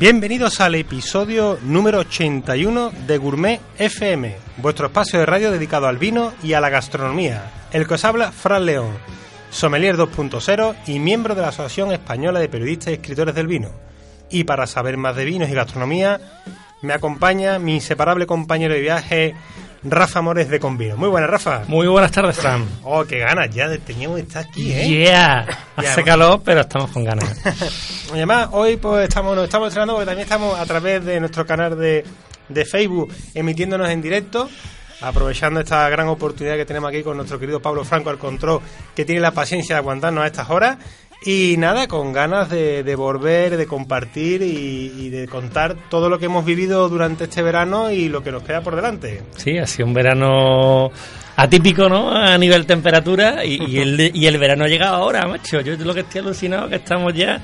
Bienvenidos al episodio número 81 de Gourmet FM, vuestro espacio de radio dedicado al vino y a la gastronomía. El que os habla, Fran León, sommelier 2.0 y miembro de la Asociación Española de Periodistas y Escritores del Vino. Y para saber más de vinos y gastronomía, me acompaña mi inseparable compañero de viaje, Rafa Mores de Convino. Muy buenas, Rafa. Muy buenas tardes, Fran. Oh, qué ganas ya teníamos de estar aquí, ¿eh? Yeah. Hace calor, pero estamos con ganas. Y además, hoy pues estamos, nos estamos estrenando porque también estamos a través de nuestro canal de, de Facebook emitiéndonos en directo. Aprovechando esta gran oportunidad que tenemos aquí con nuestro querido Pablo Franco al control, que tiene la paciencia de aguantarnos a estas horas. Y nada, con ganas de, volver, de compartir y, y de contar todo lo que hemos vivido durante este verano y lo que nos queda por delante. Sí, ha sido un verano atípico, ¿no? A nivel temperatura y, y el, y el verano ha llegado ahora, macho. Yo lo que estoy alucinado que estamos ya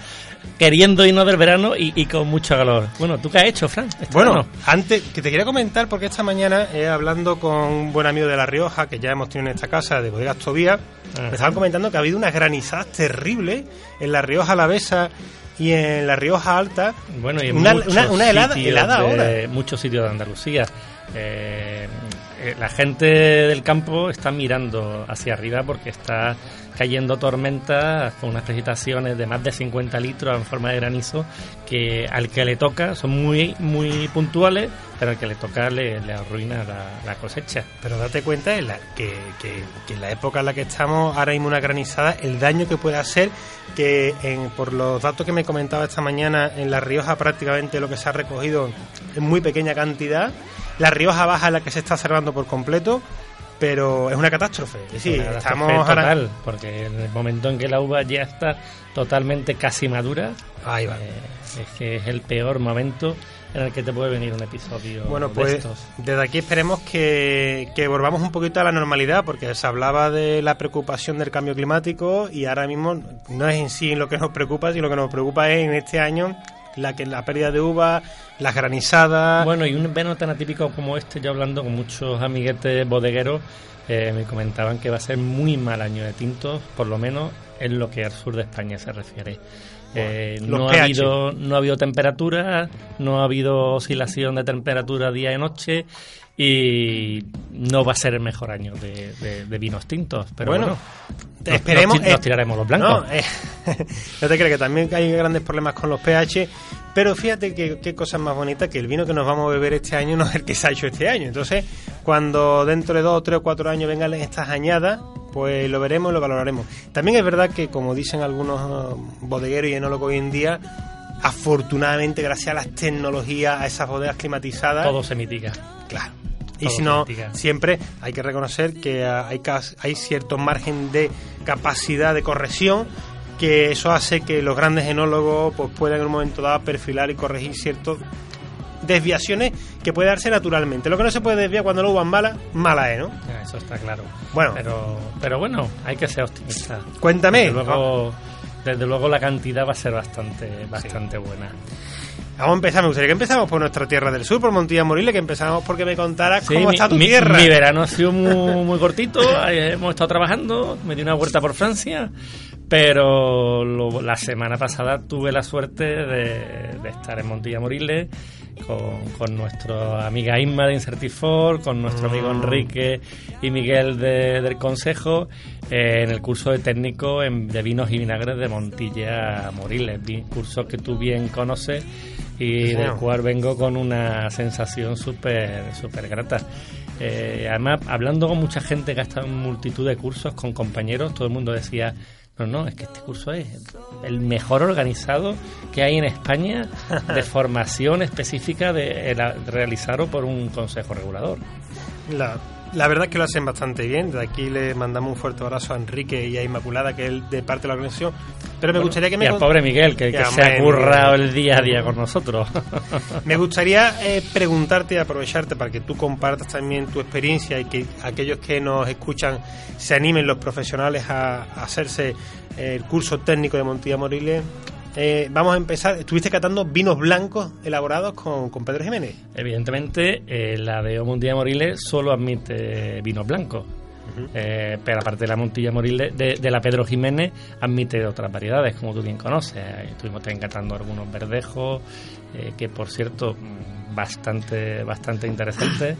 queriendo irnos del verano y, y con mucho calor. Bueno, ¿tú qué has hecho, Fran? este Bueno, verano? antes que te quería comentar, porque esta mañana, eh, hablando con un buen amigo de La Rioja, que ya hemos tenido en esta casa, de Bodegas Tobía, Ajá. me estaban comentando que ha habido unas granizadas terribles en La Rioja Alavesa y en La Rioja Alta. Bueno, y en una, muchos una, una helada, de, ahora. Muchos sitios de Andalucía. Eh, la gente del campo está mirando hacia arriba porque está cayendo tormentas con unas precipitaciones de más de 50 litros en forma de granizo que al que le toca son muy muy puntuales, pero al que le toca le, arruina la, cosecha. Pero date cuenta en que, en la época en la que estamos, ahora mismo una granizada, el daño que puede hacer, que en- por los datos que me comentaba esta mañana, en La Rioja prácticamente lo que se ha recogido es muy pequeña cantidad. La Rioja Baja es la que se está cerrando por completo, pero es una catástrofe. Es decir, Una estamos catástrofe ahora... total, porque en el momento en que la uva ya está totalmente casi madura, Ahí va. Eh, es que es el peor momento en el que te puede venir un episodio Bueno, de pues estos. desde aquí esperemos que, que volvamos un poquito a la normalidad, porque se hablaba de la preocupación del cambio climático y ahora mismo no es en sí lo que nos preocupa, sino lo que nos preocupa es en este año la que la pérdida de uva, las granizadas. Bueno, y un verano tan atípico como este, yo hablando con muchos amiguetes bodegueros, eh, me comentaban que va a ser muy mal año de tintos, por lo menos en lo que al sur de España se refiere. Eh, no, ha habido, no ha habido temperatura, no ha habido oscilación de temperatura día y noche y no va a ser el mejor año de, de- de vinos tintos. Pero Bueno, bueno, nos- esperemos. nos, nos eh, tiraremos los blancos. No, eh, no te creas que también hay grandes problemas con los pH, pero fíjate que qué cosa más bonita que el vino que nos vamos a beber este año no es el que se ha hecho este año. Entonces, cuando dentro de dos, tres o cuatro años vengan estas añadas, pues lo veremos y lo valoraremos. También es verdad que, como dicen algunos eh, bodegueros y enólogos hoy en día, afortunadamente, gracias a las tecnologías, a esas bodegas climatizadas, Todo se mitiga. Claro. Y si no, siempre hay que reconocer que ah, hay, hay cierto margen de capacidad de corrección que eso hace que los grandes enólogos pues, puedan en un momento dado perfilar y corregir ciertas desviaciones que puede darse naturalmente. Lo que no se puede desviar cuando la uva es mala, mala es, ¿no? Eso está claro. Bueno. pero, pero bueno, hay que ser optimista. Cuéntame. Desde luego, desde luego la cantidad va a ser bastante, bastante buena. Vamos a empezar. Me gustaría que empezamos por nuestra tierra del sur, por Montilla Moriles, que empezamos porque me contaras Sí, cómo mi, está tu mi- tierra. mi verano ha sido muy, muy cortito, eh, hemos estado trabajando, me di una vuelta por Francia, pero lo- la semana pasada tuve la suerte de, de estar en Montilla Moriles con, con nuestra amiga Inma de Incertifor, con nuestro amigo Mm. Enrique y Miguel de- del Consejo eh, en el curso de técnico en- de vinos y vinagres de Montilla Moriles, curso que tú bien conoces y del cual vengo con una sensación súper súper grata. Eh, además, hablando con mucha gente que ha estado en multitud de cursos, con compañeros, todo el mundo decía, No, no, es que este curso es el mejor organizado que hay en España de formación específica de, realizado por un consejo regulador. La, la verdad es que lo hacen bastante bien. De aquí le mandamos un fuerte abrazo a Enrique y a Inmaculada, que es de parte de la organización. Pero me gustaría que me. Y al pobre Miguel, que, se ha currado el día a día con nosotros. me gustaría eh, preguntarte y aprovecharte para que tú compartas también tu experiencia y que aquellos que nos escuchan se animen, los profesionales, a, hacerse el curso técnico de Montilla Moriles eh, vamos a empezar. Estuviste catando vinos blancos elaborados con, Pedro Jiménez. Evidentemente, eh, la de Montilla Moriles solo admite vinos blancos. Eh, pero aparte de la Montilla Moriles, de, la Pedro Jiménez, admite otras variedades, como tú bien conoces. Estuvimos catando algunos verdejos, que por cierto, bastante, bastante interesantes.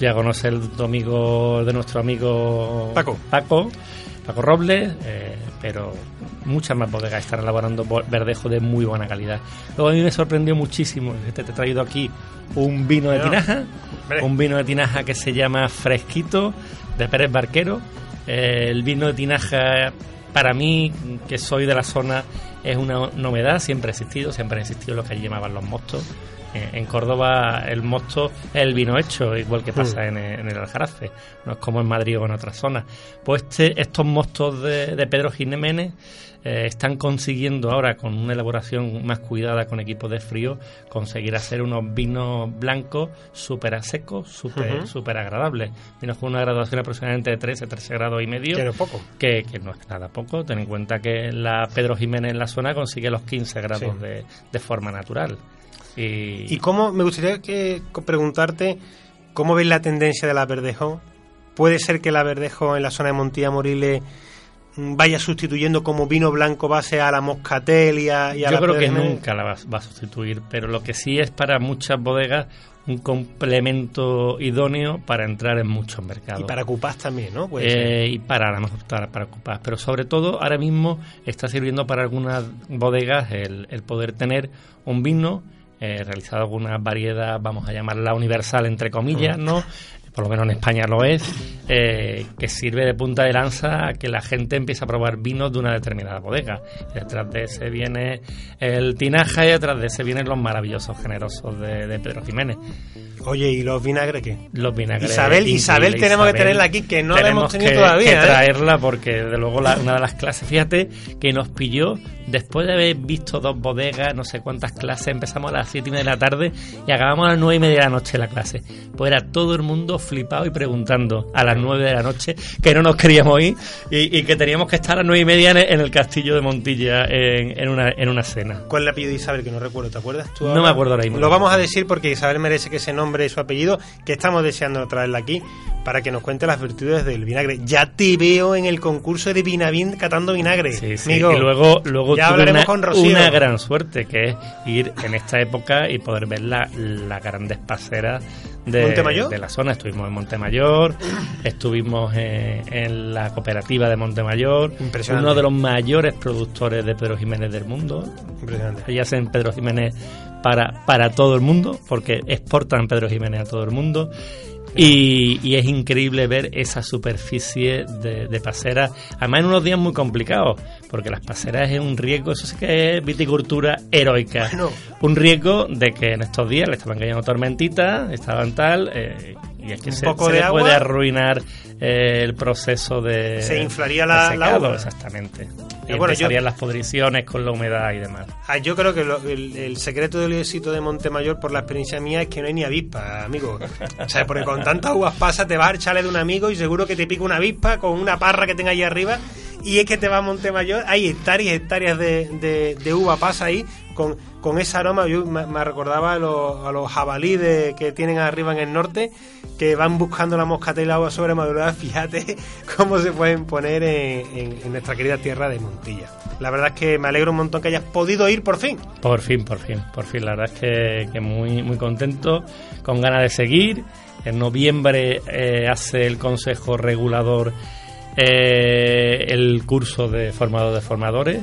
ya conoce el amigo de nuestro amigo Paco. Paco Paco Robles, eh, pero muchas más bodegas están elaborando verdejo de muy buena calidad. Luego a mí me sorprendió muchísimo, te, te he traído aquí un vino de tinaja, un vino de tinaja que se llama Fresquito, de Pérez Barquero. Eh, el vino de tinaja, para mí, que soy de la zona, es una novedad, siempre ha existido, siempre ha existido lo que llamaban los mostos en Córdoba el mosto es el vino hecho, igual que pasa mm. en, el Aljarafe, no es como en Madrid o en otras zonas. Pues este, estos mostos de, Pedro Jiménez eh, están consiguiendo ahora, con una elaboración más cuidada con equipos de frío, conseguir hacer unos vinos blancos súper secos, súper super agradables. Vinos con una graduación aproximadamente de 13, 13 grados y medio. Que poco. Que, no es nada poco. Ten en cuenta que la Pedro Jiménez en la zona consigue los 15 grados de, de forma natural. Y cómo, me gustaría que preguntarte, ¿cómo ves la tendencia de la verdejo? ¿Puede ser que la verdejo en la zona de Montilla Moriles mm, vaya sustituyendo como vino blanco base a la moscatel y a, Yo creo que nunca la va, a sustituir, pero lo que sí es para muchas bodegas un complemento idóneo para entrar en muchos mercados. Y para cupás también, ¿no? Eh, y para, a para, para cupás. Pero sobre todo, ahora mismo está sirviendo para algunas bodegas el, el poder tener un vino eh, realizado alguna variedad, vamos a llamarla universal, entre comillas, ¿no? por lo menos en España lo es, eh, que sirve de punta de lanza a que la gente empiece a probar vinos de una determinada bodega. detrás de ese viene el tinaja y detrás de ese vienen los maravillosos generosos de Pedro Jiménez. Oye, ¿y los vinagres qué? Los vinagres. Isabel, Isabel tenemos que tenerla aquí, que no la hemos tenido todavía. Que ¿eh? traerla porque, de luego, una de las clases, fíjate que nos pilló después de haber visto dos bodegas, no sé cuántas clases, empezamos a las siete y media de la tarde y acabamos a las nueve y media de la noche la clase. Pues era todo el mundo flipado y preguntando a las nueve de la noche que no nos queríamos ir y, que teníamos que estar a las nueve y media en el, castillo de Montilla en, una, en una cena. ¿Cuál le pidió Isabel? Que no recuerdo, ¿te acuerdas tú? No me acuerdo ahora mismo. Lo vamos a decir porque Isabel merece que ese nombre y su apellido, que estamos deseando traerla aquí para que nos cuente las virtudes del vinagre. Ya te veo en el concurso de Vinavín catando vinagre. y luego, luego ya tuve una, con una, gran suerte, que es ir en esta época y poder ver la, la grandes paseras de, de, la zona. Estuvimos en Montemayor, estuvimos en, la cooperativa de Montemayor, uno de los mayores productores de Pedro Jiménez del mundo. Impresionante. Allí hacen Pedro Jiménez para, para todo el mundo, porque exportan Pedro Jiménez a todo el mundo. Y, es increíble ver esa superficie de, de paseras, además en unos días muy complicados, porque las paseras es un riesgo, eso sí que es viticultura heroica. Un riesgo de que en estos días le estaban cayendo tormentitas, estaban tal, eh, y es que se, puede arruinar eh, el proceso de. Se inflaría la, secado, Exactamente. Y bueno, empezarían las podriciones con la humedad y demás. Ah, yo creo que el, secreto del éxito de Montemayor, por la experiencia mía, es que no hay ni avispa, amigo. O sea, porque con tantas uvas pasas te vas al chale de un amigo y seguro que te pica una avispa con una parra que tenga ahí arriba. Y es que te va a Montemayor, hay hectáreas y hectáreas de, de uva pasa ahí con, con ese aroma. Yo me, recordaba a los, a que tienen arriba en el norte, que van buscando la moscata y la agua sobre madurada. Fíjate cómo se pueden poner en, nuestra querida tierra de Montilla. La verdad es que me alegro un montón que hayas podido ir por fin. Por fin, por fin, por fin. La verdad es que, muy, contento, con ganas de seguir. En noviembre eh, hace el Consejo Regulador eh, el curso de formador de formadores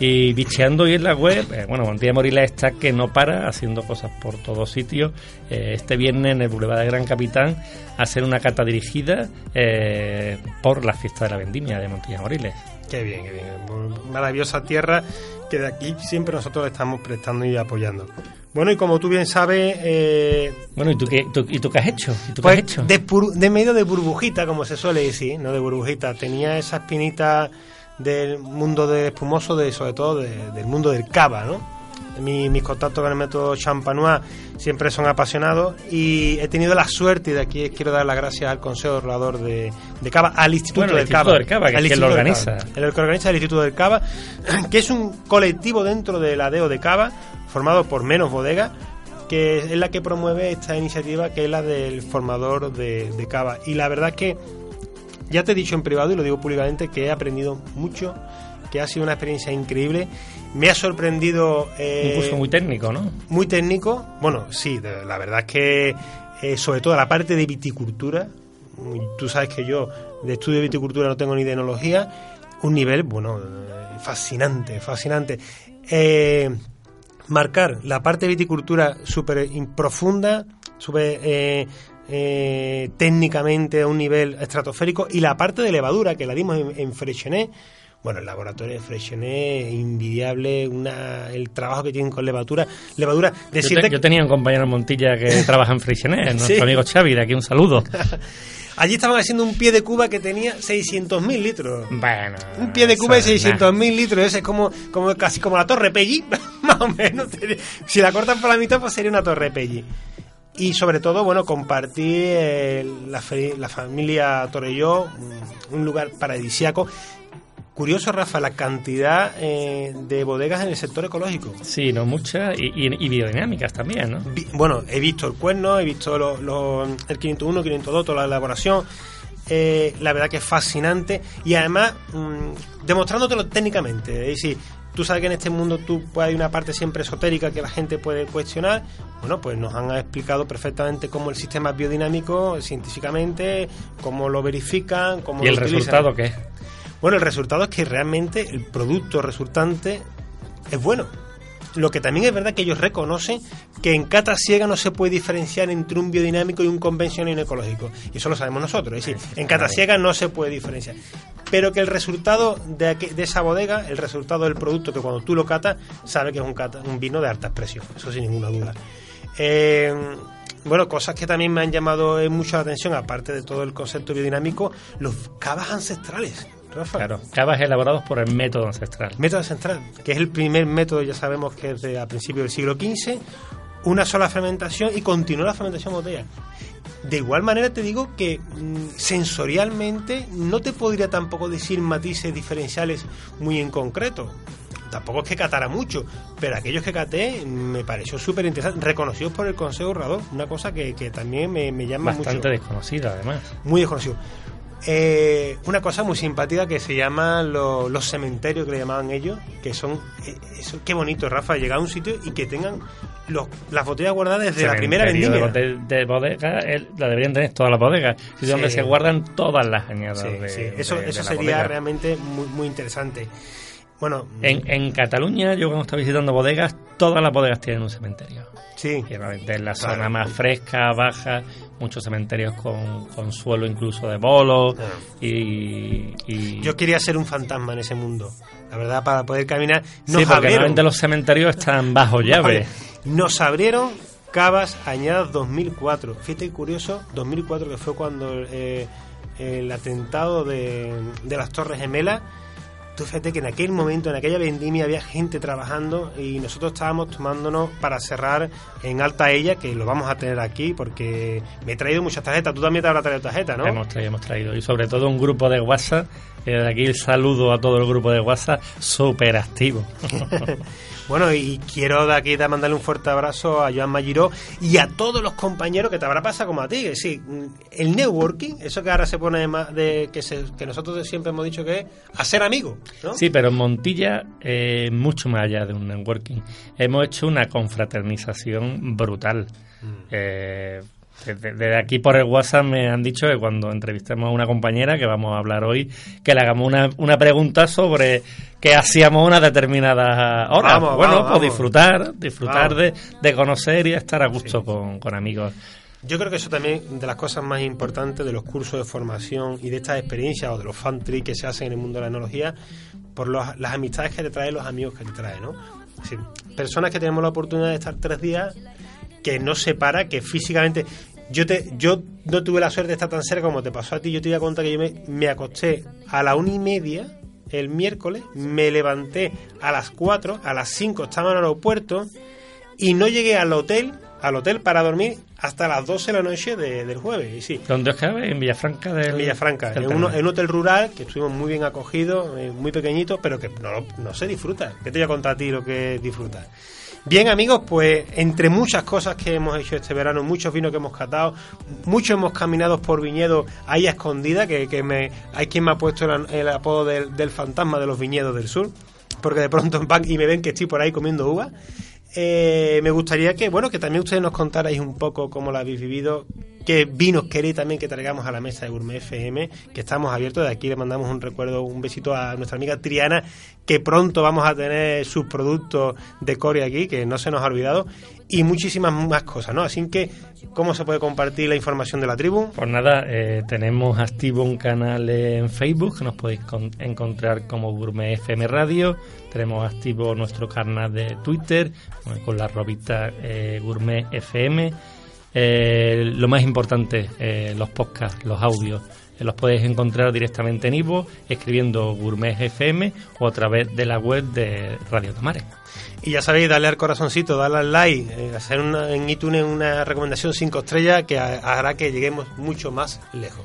y bicheando hoy en la web, eh, bueno, Montilla Morila está que no para, haciendo cosas por todos sitios. Eh, este viernes en el Boulevard de Gran Capitán, hacer una cata dirigida eh, por la fiesta de la vendimia de Montilla Moriles. Qué bien, qué bien. Maravillosa tierra que de aquí siempre nosotros estamos prestando y apoyando. Bueno, y como tú bien sabes... Eh, bueno, ¿y tú, qué, ¿y tú qué has hecho? ¿Y tú pues, qué has hecho? De, de, medio de burbujita, como se suele decir, no de burbujita. Tenía esa espinita del mundo de espumoso, de sobre todo del mundo del cava, ¿no? mis contactos con el método Champanois siempre son apasionados y he tenido la suerte, y de aquí quiero dar las gracias al Consejo Regulador de, de Cava, al Instituto del Cava. Del Cava que, lo organiza. El que organiza el Instituto del Cava, que es un colectivo dentro del ADEO de Cava, formado por menos bodegas, que es la que promueve esta iniciativa, que es la del formador de, de Cava. Y la verdad es que ya te he dicho en privado y lo digo públicamente que he aprendido mucho, que ha sido una experiencia increíble me ha sorprendido... Eh, Un curso muy técnico, ¿no? Muy técnico. Bueno, sí, la verdad es que eh, sobre todo la parte de viticultura, tú sabes que yo de estudio de viticultura no tengo ni de enología, un nivel, bueno, eh, fascinante, fascinante. marcar la parte de viticultura súper profunda, súper técnicamente a un nivel estratosférico, y la parte de levadura, que la dimos en, en bueno, el laboratorio de Freixenet, invidiable, una, el trabajo que tienen con levadura. levadura decirte yo, tenía un compañero en Montilla que trabaja en Freixenet, nuestro amigo Xavi, de aquí un saludo. Allí estaban haciendo un pie de cuba que tenía 600.000 litros. Bueno. Un pie de cuba de 600.000 litros. Ese es como, como casi como la Torre Pelli, más o menos. Si la cortan por la mitad, pues sería una Torre Pelli. Y sobre todo, bueno, compartir eh, la, la, familia Torelló, un lugar paradisiaco Curioso, Rafa, la cantidad eh, de bodegas en el sector ecológico. Sí, no muchas y, biodinámicas también, ¿no? bueno, he visto el cuerno, he visto el 501, 502, toda la elaboración. Eh, la verdad que es fascinante y además mm, demostrándotelo técnicamente. Es decir, tú sabes que en este mundo tú pues, hay una parte siempre esotérica que la gente puede cuestionar. Bueno, pues nos han explicado perfectamente cómo el sistema es biodinámico científicamente, cómo lo verifican, cómo ¿Y el resultado qué? Bueno, el resultado es que realmente el producto resultante es bueno. Lo que también es verdad que ellos reconocen que en cata ciega no se puede diferenciar entre un biodinámico y un convencional y un ecológico. Y eso lo sabemos nosotros. Es decir, en cata ciega no se puede diferenciar. Pero que el resultado de, de esa bodega, el resultado del producto, que cuando tú lo catas, sabe que es un, un vino de alta expresión. Eso sin ninguna duda. Eh, bueno, cosas que también me han llamado mucho la atención, aparte de todo el concepto biodinámico, los cavas ancestrales. Claro, cavas elaborados por el método ancestral. Método ancestral, que es el primer método, ya sabemos que es de a principios del siglo XV, una sola fermentación y continúa la fermentación botella. De igual manera te digo que mm, sensorialmente no te podría tampoco decir matices diferenciales muy en concreto. Tampoco es que catara mucho, pero aquellos que caté me pareció súper interesante, reconocidos por el Consejo Ahorrador, una cosa que, también me, me llama mucho. Bastante desconocida, además. Muy desconocido. Eh, una cosa muy simpática que se llama los cementerios que le llamaban ellos, que son, eh, eso, qué bonito, Rafa, llegar a un sitio y que tengan los, las botellas guardadas desde la primera vendimia. De, de, bodega, la deberían tener todas las bodegas, donde se guardan todas las añadas. eso, eso sería realmente muy, muy interesante. Bueno, en, en Cataluña, yo cuando estaba visitando bodegas, todas las bodegas tienen un cementerio. Sí. en la zona más fresca, baja, muchos cementerios con, suelo incluso de bolos. Y, Yo quería ser un fantasma en ese mundo. La verdad, para poder caminar. Nos sí, porque realmente los cementerios están bajo llave. Nos abrieron Cavas Añadas 2004. Fíjate curioso, 2004 que fue cuando eh, el atentado de, de las Torres Gemelas Tú fíjate que en aquel momento, en aquella vendimia, había gente trabajando y nosotros estábamos tomándonos para cerrar en alta ella, que lo vamos a tener aquí porque me he traído muchas tarjetas. Tú también te habrás traído tarjetas, ¿no? Hemos traído, hemos traído. Y sobre todo un grupo de WhatsApp. Eh, de aquí el saludo a todo el grupo de WhatsApp, súper activo. Bueno, y quiero de aquí mandarle un fuerte abrazo a Joan Magiró y a todos los compañeros que te habrá pasado como a ti. Sí, el networking, eso que ahora se pone más de que, que nosotros siempre hemos dicho que es hacer amigos. ¿no? Sí, pero en Montilla, eh, mucho más allá de un networking, hemos hecho una confraternización brutal. Mm. Eh, desde aquí por el WhatsApp me han dicho que cuando entrevistemos a una compañera que vamos a hablar hoy, que le hagamos una, una pregunta sobre qué hacíamos una determinada hora. bueno, pues disfrutar, disfrutar de, de, conocer y estar a gusto con, con amigos Yo creo que eso también de las cosas más importantes de los cursos de formación y de estas experiencias o de los fan que se hacen en el mundo de la enología, por las amistades que te traen, los amigos que te traen, ¿no? personas que tenemos la oportunidad de estar tres días, que no se para, que físicamente yo te yo no tuve la suerte de estar tan cerca como te pasó a ti. Yo te voy a contar que yo me, me acosté a la una y media el miércoles, me levanté a las cuatro, a las cinco estaba en el aeropuerto y no llegué al hotel al hotel para dormir hasta las 12 de la noche del jueves. Y sí. ¿Dónde os En Villafranca del... En Villafranca, en, un, hotel rural que estuvimos muy bien acogidos, eh, muy pequeñito, pero que no, no se disfruta. ¿Qué te voy a contar a ti lo que es disfrutar? Bien amigos, pues entre muchas cosas que hemos hecho este verano, muchos vinos que hemos catado, muchos hemos caminado por viñedos ahí a escondida, que, que me, hay quien me ha puesto el, apodo del, del, fantasma de los viñedos del sur, porque de pronto van y me ven que estoy por ahí comiendo uvas. Eh, me gustaría que, bueno, que también ustedes nos contarais un poco cómo lo habéis vivido, qué vinos queréis también que traigamos a la mesa de Gourmet FM, que estamos abiertos. De aquí le mandamos un recuerdo, un besito a nuestra amiga Triana, que pronto vamos a tener sus productos de Corea aquí, que no se nos ha olvidado, y muchísimas más cosas, ¿no? Así que, ¿cómo se puede compartir la información de la tribu? Pues nada, eh, tenemos activo un canal en Facebook, que nos podéis encontrar como Gourmet FM Radio, tenemos activo nuestro canal de Twitter, con la robita eh, Gourmet FM, eh, lo más importante, los podcasts, los audios los puedes encontrar directamente en Ivo, escribiendo Gourmet FM o a través de la web de Radio Tomares. Y ya sabéis, darle al corazoncito, darle al like, eh, hacer en iTunes una recomendación 5 estrellas que hará que lleguemos mucho más lejos.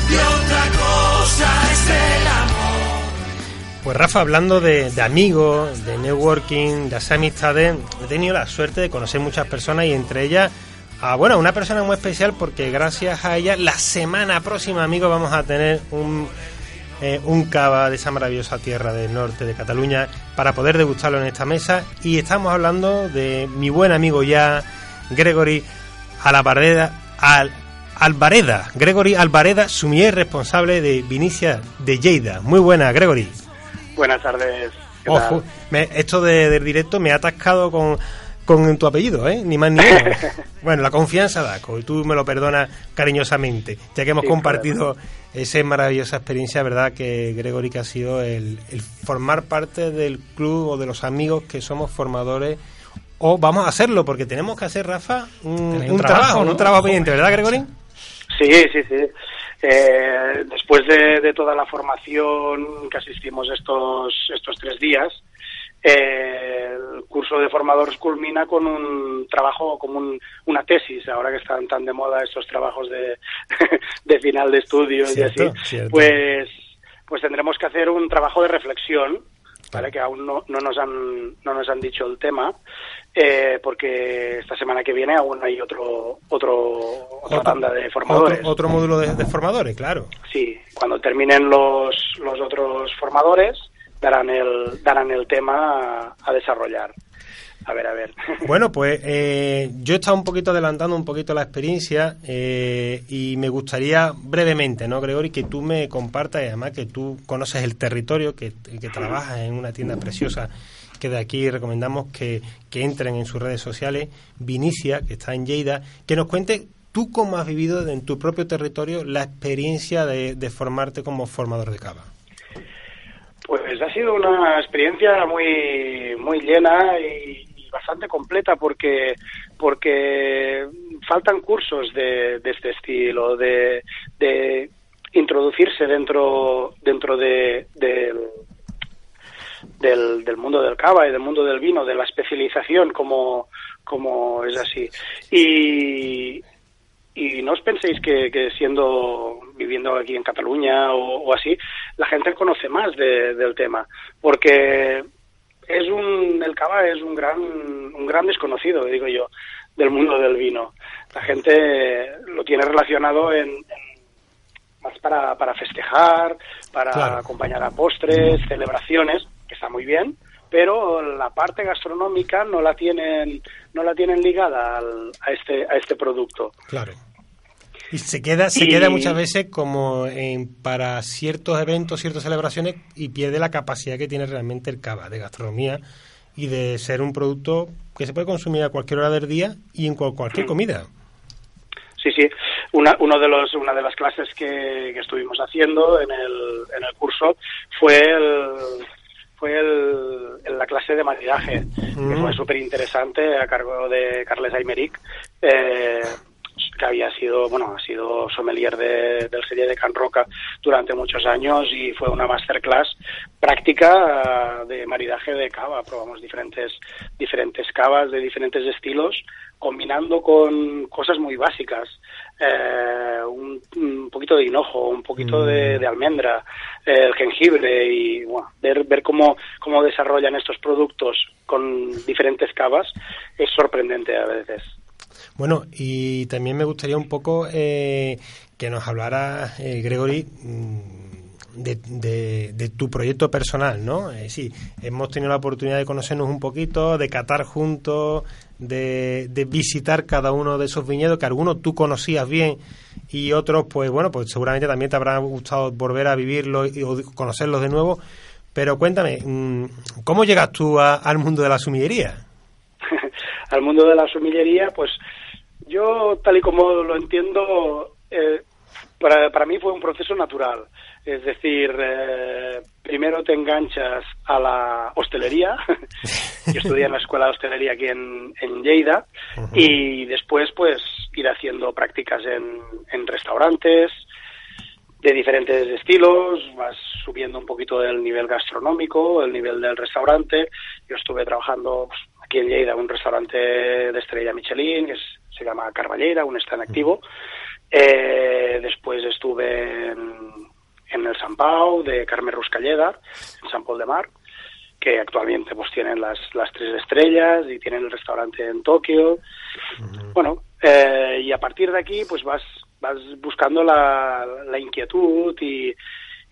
y otra cosa es el amor. Pues Rafa, hablando de, amigos, de networking, de hacer amistades, he tenido la suerte de conocer muchas personas y entre ellas a bueno, una persona muy especial porque gracias a ella la semana próxima, amigos, vamos a tener un, eh, un cava de esa maravillosa tierra del norte de Cataluña para poder degustarlo en esta mesa y estamos hablando de mi buen amigo ya, Gregory Alvareda, Al, Alvareda, Gregory Alvareda, sumier responsable de Vinicia de Lleida. Muy buena, Gregory. Buenas tardes. Ojo, esto de, del directo me ha atascado con, con tu apellido, ¿eh? Ni más ni menos. bueno, la confianza, Daco, y tú me lo perdonas cariñosamente, ya que hemos compartido esa maravillosa experiencia, ¿verdad? Que Gregory que ha sido el, formar parte del club o de los amigos que somos formadores o vamos a hacerlo, porque tenemos que hacer, Rafa, un, trabajo, un trabajo pendiente, ¿verdad, Gregory? Sí, sí, sí. Eh, después de, toda la formación que asistimos estos, estos tres días, eh, el curso de formadores culmina con un trabajo, como una tesis, ahora que están tan de moda estos trabajos de, de final de estudios y así, pues pues tendremos que hacer un trabajo de reflexión, ¿vale? que aún no, no, nos han, no nos han dicho el tema, eh, porque esta semana que viene aún hay otro, otro otra tanda de formadores. Otro, módulo de, formadores, claro. Sí, cuando terminen los, los otros formadores darán el, darán el tema a, desarrollar. A ver, a ver. Bueno, pues eh, yo he estado un poquito adelantando un poquito la experiencia eh, y me gustaría brevemente, ¿no, Gregory, que tú me compartas y además que tú conoces el territorio, que, que trabajas en una tienda preciosa que de aquí recomendamos que, entren en sus redes sociales, Vinicia, que está en Lleida, que nos cuente tú cómo has vivido en tu propio territorio la experiencia de, formarte como formador de cava. Pues ha sido una experiencia muy muy llena y, bastante completa porque porque faltan cursos de, este estilo de, de introducirse dentro dentro de, del, del mundo del cava y del mundo del vino, de la especialización como, como es así. Y, y no os penséis que, que siendo viviendo aquí en Cataluña o, así, la gente conoce más del tema, porque es un el cava es un gran un gran desconocido, digo yo, del mundo del vino. La gente lo tiene relacionado en, más para, para festejar, para acompañar a postres, celebraciones, que está muy bien, pero la parte gastronómica no la tienen no la tienen ligada al, a este a este producto. Claro. Y se queda se queda muchas veces como en, para ciertos eventos, ciertas celebraciones y pierde la capacidad que tiene realmente el cava de gastronomía y de ser un producto que se puede consumir a cualquier hora del día y en cualquier mm. comida. Sí, sí. Una, uno de los, una de las clases que, estuvimos haciendo en el, en el curso fue el, fue el, la clase de maridaje, que fue súper interesante a cargo de Carles Aymeric, eh, que había sido, bueno, ha sido sommelier de, del serie de Can Roca durante muchos años y fue una masterclass práctica de maridaje de cava. Probamos diferentes, diferentes cavas de diferentes estilos, combinando con cosas muy básicas. Eh, un, poquito de hinojo, un poquito de, mm. almendra, el jengibre y bueno, ver, ver cómo, cómo desarrollan estos productos con diferentes cavas es sorprendente a veces. Bueno, y también me gustaría un poco eh, que nos hablara, eh, Gregory, mm, de, de, tu proyecto personal, ¿no? Eh, sí, hemos tenido la oportunidad de conocernos un poquito, de catar juntos, de, de, visitar cada uno de esos viñedos, que algunos tú conocías bien y otros, pues bueno, pues seguramente también te habrá gustado volver a vivirlos y, o conocerlos de nuevo. Pero cuéntame, mm, ¿cómo llegas tú al mundo de la sumillería? al mundo de la sumillería, pues yo, tal y como lo entiendo, eh, para, para mí fue un proceso natural. Es decir, eh, primero te enganchas a la hostelería. Yo estudié en la escuela de hostelería aquí en, en Lleida y después pues ir haciendo prácticas en, en restaurantes de diferentes estilos, vas subiendo un poquito del nivel gastronómico, el nivel del restaurante. Yo estuve trabajando pues, aquí en Lleida un restaurante de estrella Michelin que se llama Carballera, un está en activo. Eh, después estuve en en el San Pau de Carmen Ruscalleda, en San Paul de Mar, que actualmente pues tienen las, las tres estrellas y tienen el restaurante en Tokio. Bueno, eh, y a partir de aquí pues vas, vas buscando la, la inquietud y,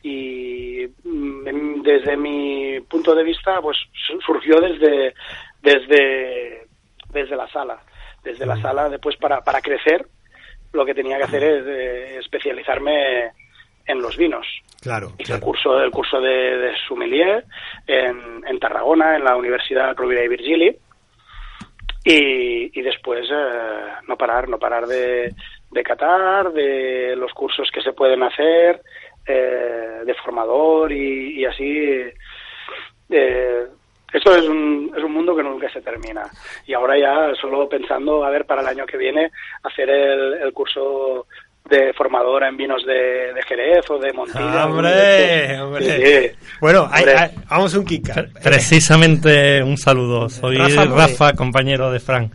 y mm, desde mi punto de vista pues surgió desde, desde, desde la sala. Desde la sala, después para, para crecer, lo que tenía que hacer es eh, especializarme en los vinos. Claro. Hice el curso, el curso de, de sommelier en, en, Tarragona, en la Universidad Rovira y Virgili. Y, y después eh, no parar, no parar de, de catar, de los cursos que se pueden hacer, eh, de formador y, y así. Eh, esto es un, es un mundo que nunca se termina. Y ahora ya solo pensando, a ver, para el año que viene, hacer el, el curso de formadora en vinos de, Jerez o de Montilla. ¡Hombre! hombre. Bueno, vamos a un kick. Precisamente un saludo. Soy Rafa, compañero de Fran.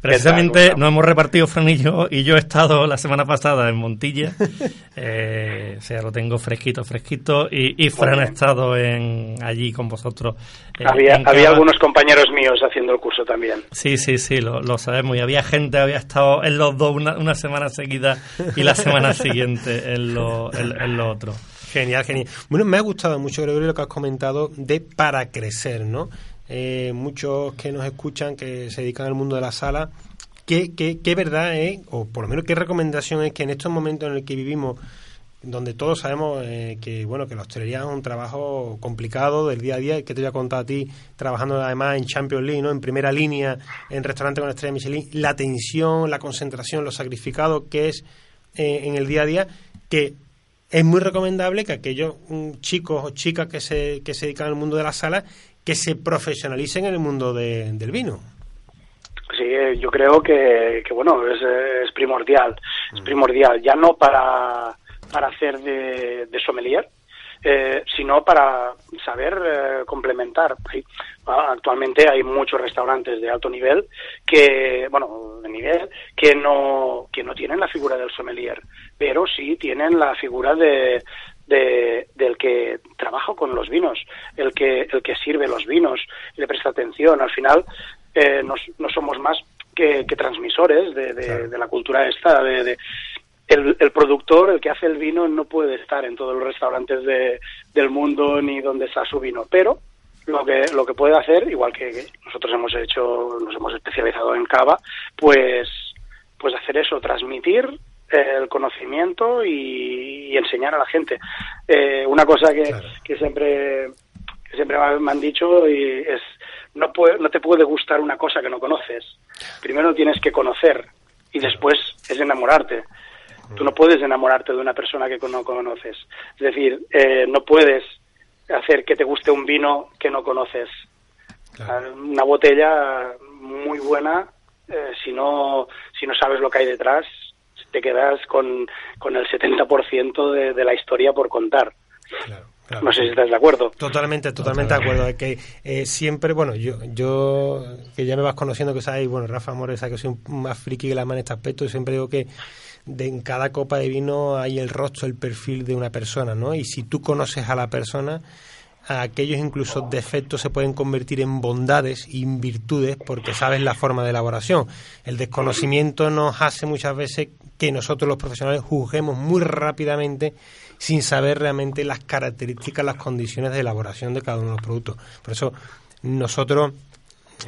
Precisamente nos hemos repartido Fran y yo, y yo he estado la semana pasada en Montilla, eh, o sea, lo tengo fresquito, fresquito, y, Fran ha estado en, allí con vosotros. Eh, había, había algunos compañeros míos haciendo el curso también. Sí, sí, sí, lo, sabemos, y había gente, había estado en los dos una, semana seguida y la semana siguiente en lo, en, lo otro. Genial, genial. Bueno, me ha gustado mucho, Gregorio, lo que has comentado de para crecer, ¿no? Eh, muchos que nos escuchan que se dedican al mundo de la sala, ¿qué, qué, verdad es, o por lo menos qué recomendación es que en estos momentos en el que vivimos, donde todos sabemos eh, que bueno que la hostelería es un trabajo complicado del día a día, que te voy a contar a ti, trabajando además en Champions League, ¿no? en primera línea, en restaurante con estrella Michelin, la tensión, la concentración, lo sacrificado que es eh, en el día a día, que es muy recomendable que aquellos mm, chicos o chicas que se, que se dedican al mundo de la sala que se profesionalicen en el mundo del vino. Sí, yo creo que, bueno, es, primordial, es primordial, ya no para, para hacer de, sommelier, eh, sino para saber eh, complementar. actualmente hay muchos restaurantes de alto nivel que, bueno, de nivel, que no, que no tienen la figura del sommelier, pero sí tienen la figura de, del que trabaja con los vinos, el que, el que sirve los vinos, le presta atención. Al final, eh, no, somos más que, transmisores de, la cultura esta, de, el, el, productor, el que hace el vino, no puede estar en todos los restaurantes del mundo ni donde está su vino, pero lo que lo que puede hacer, igual que nosotros hemos hecho, nos hemos especializado en cava, pues pues hacer eso, transmitir el conocimiento y, enseñar a la gente. Eh, una cosa que, que siempre que siempre me han dicho y es no puede, no te puede gustar una cosa que no conoces. Primero tienes que conocer y después es enamorarte. Tú no puedes enamorarte de una persona que no conoces. Es decir, eh, no puedes hacer que te guste un vino que no conoces. Una botella muy buena, eh, si, no, si no sabes lo que hay detrás, te quedas con, con el 70% de, de la historia por contar. no sé si estás de acuerdo. Totalmente, totalmente de acuerdo. Es que eh, siempre, bueno, yo, yo que ya me vas conociendo que sabes, bueno, Rafa Amores, que soy un, más friki que la mano en este aspecto, siempre digo que de, en cada copa de vino hay el rostro, el perfil de una persona, ¿no? Y si tú conoces a la persona, aquellos incluso defectos se pueden convertir en bondades y en virtudes porque sabes la forma de elaboración. El desconocimiento nos hace muchas veces que nosotros los profesionales juzguemos muy rápidamente sin saber realmente las características, las condiciones de elaboración de cada uno de los productos. Por eso nosotros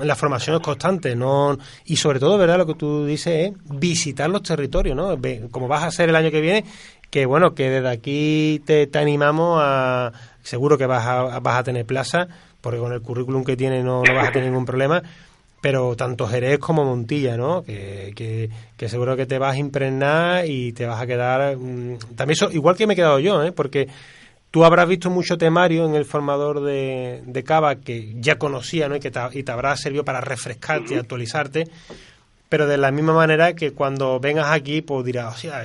la formación es constante, no y sobre todo, verdad, lo que tú dices es visitar los territorios, ¿no? Como vas a hacer el año que viene, que bueno, que desde aquí te, te animamos a seguro que vas a, vas a tener plaza, porque con el currículum que tiene no, no vas a tener ningún problema pero tanto Jerez como Montilla, ¿no? Que, que, seguro que te vas a impregnar y te vas a quedar... Mm, también eso, igual que me he quedado yo, ¿eh? Porque tú habrás visto mucho temario en el formador de, de cava que ya conocía, ¿no? Y que y te habrá servido para refrescarte y actualizarte, pero de la misma manera que cuando vengas aquí, pues dirás, o sea,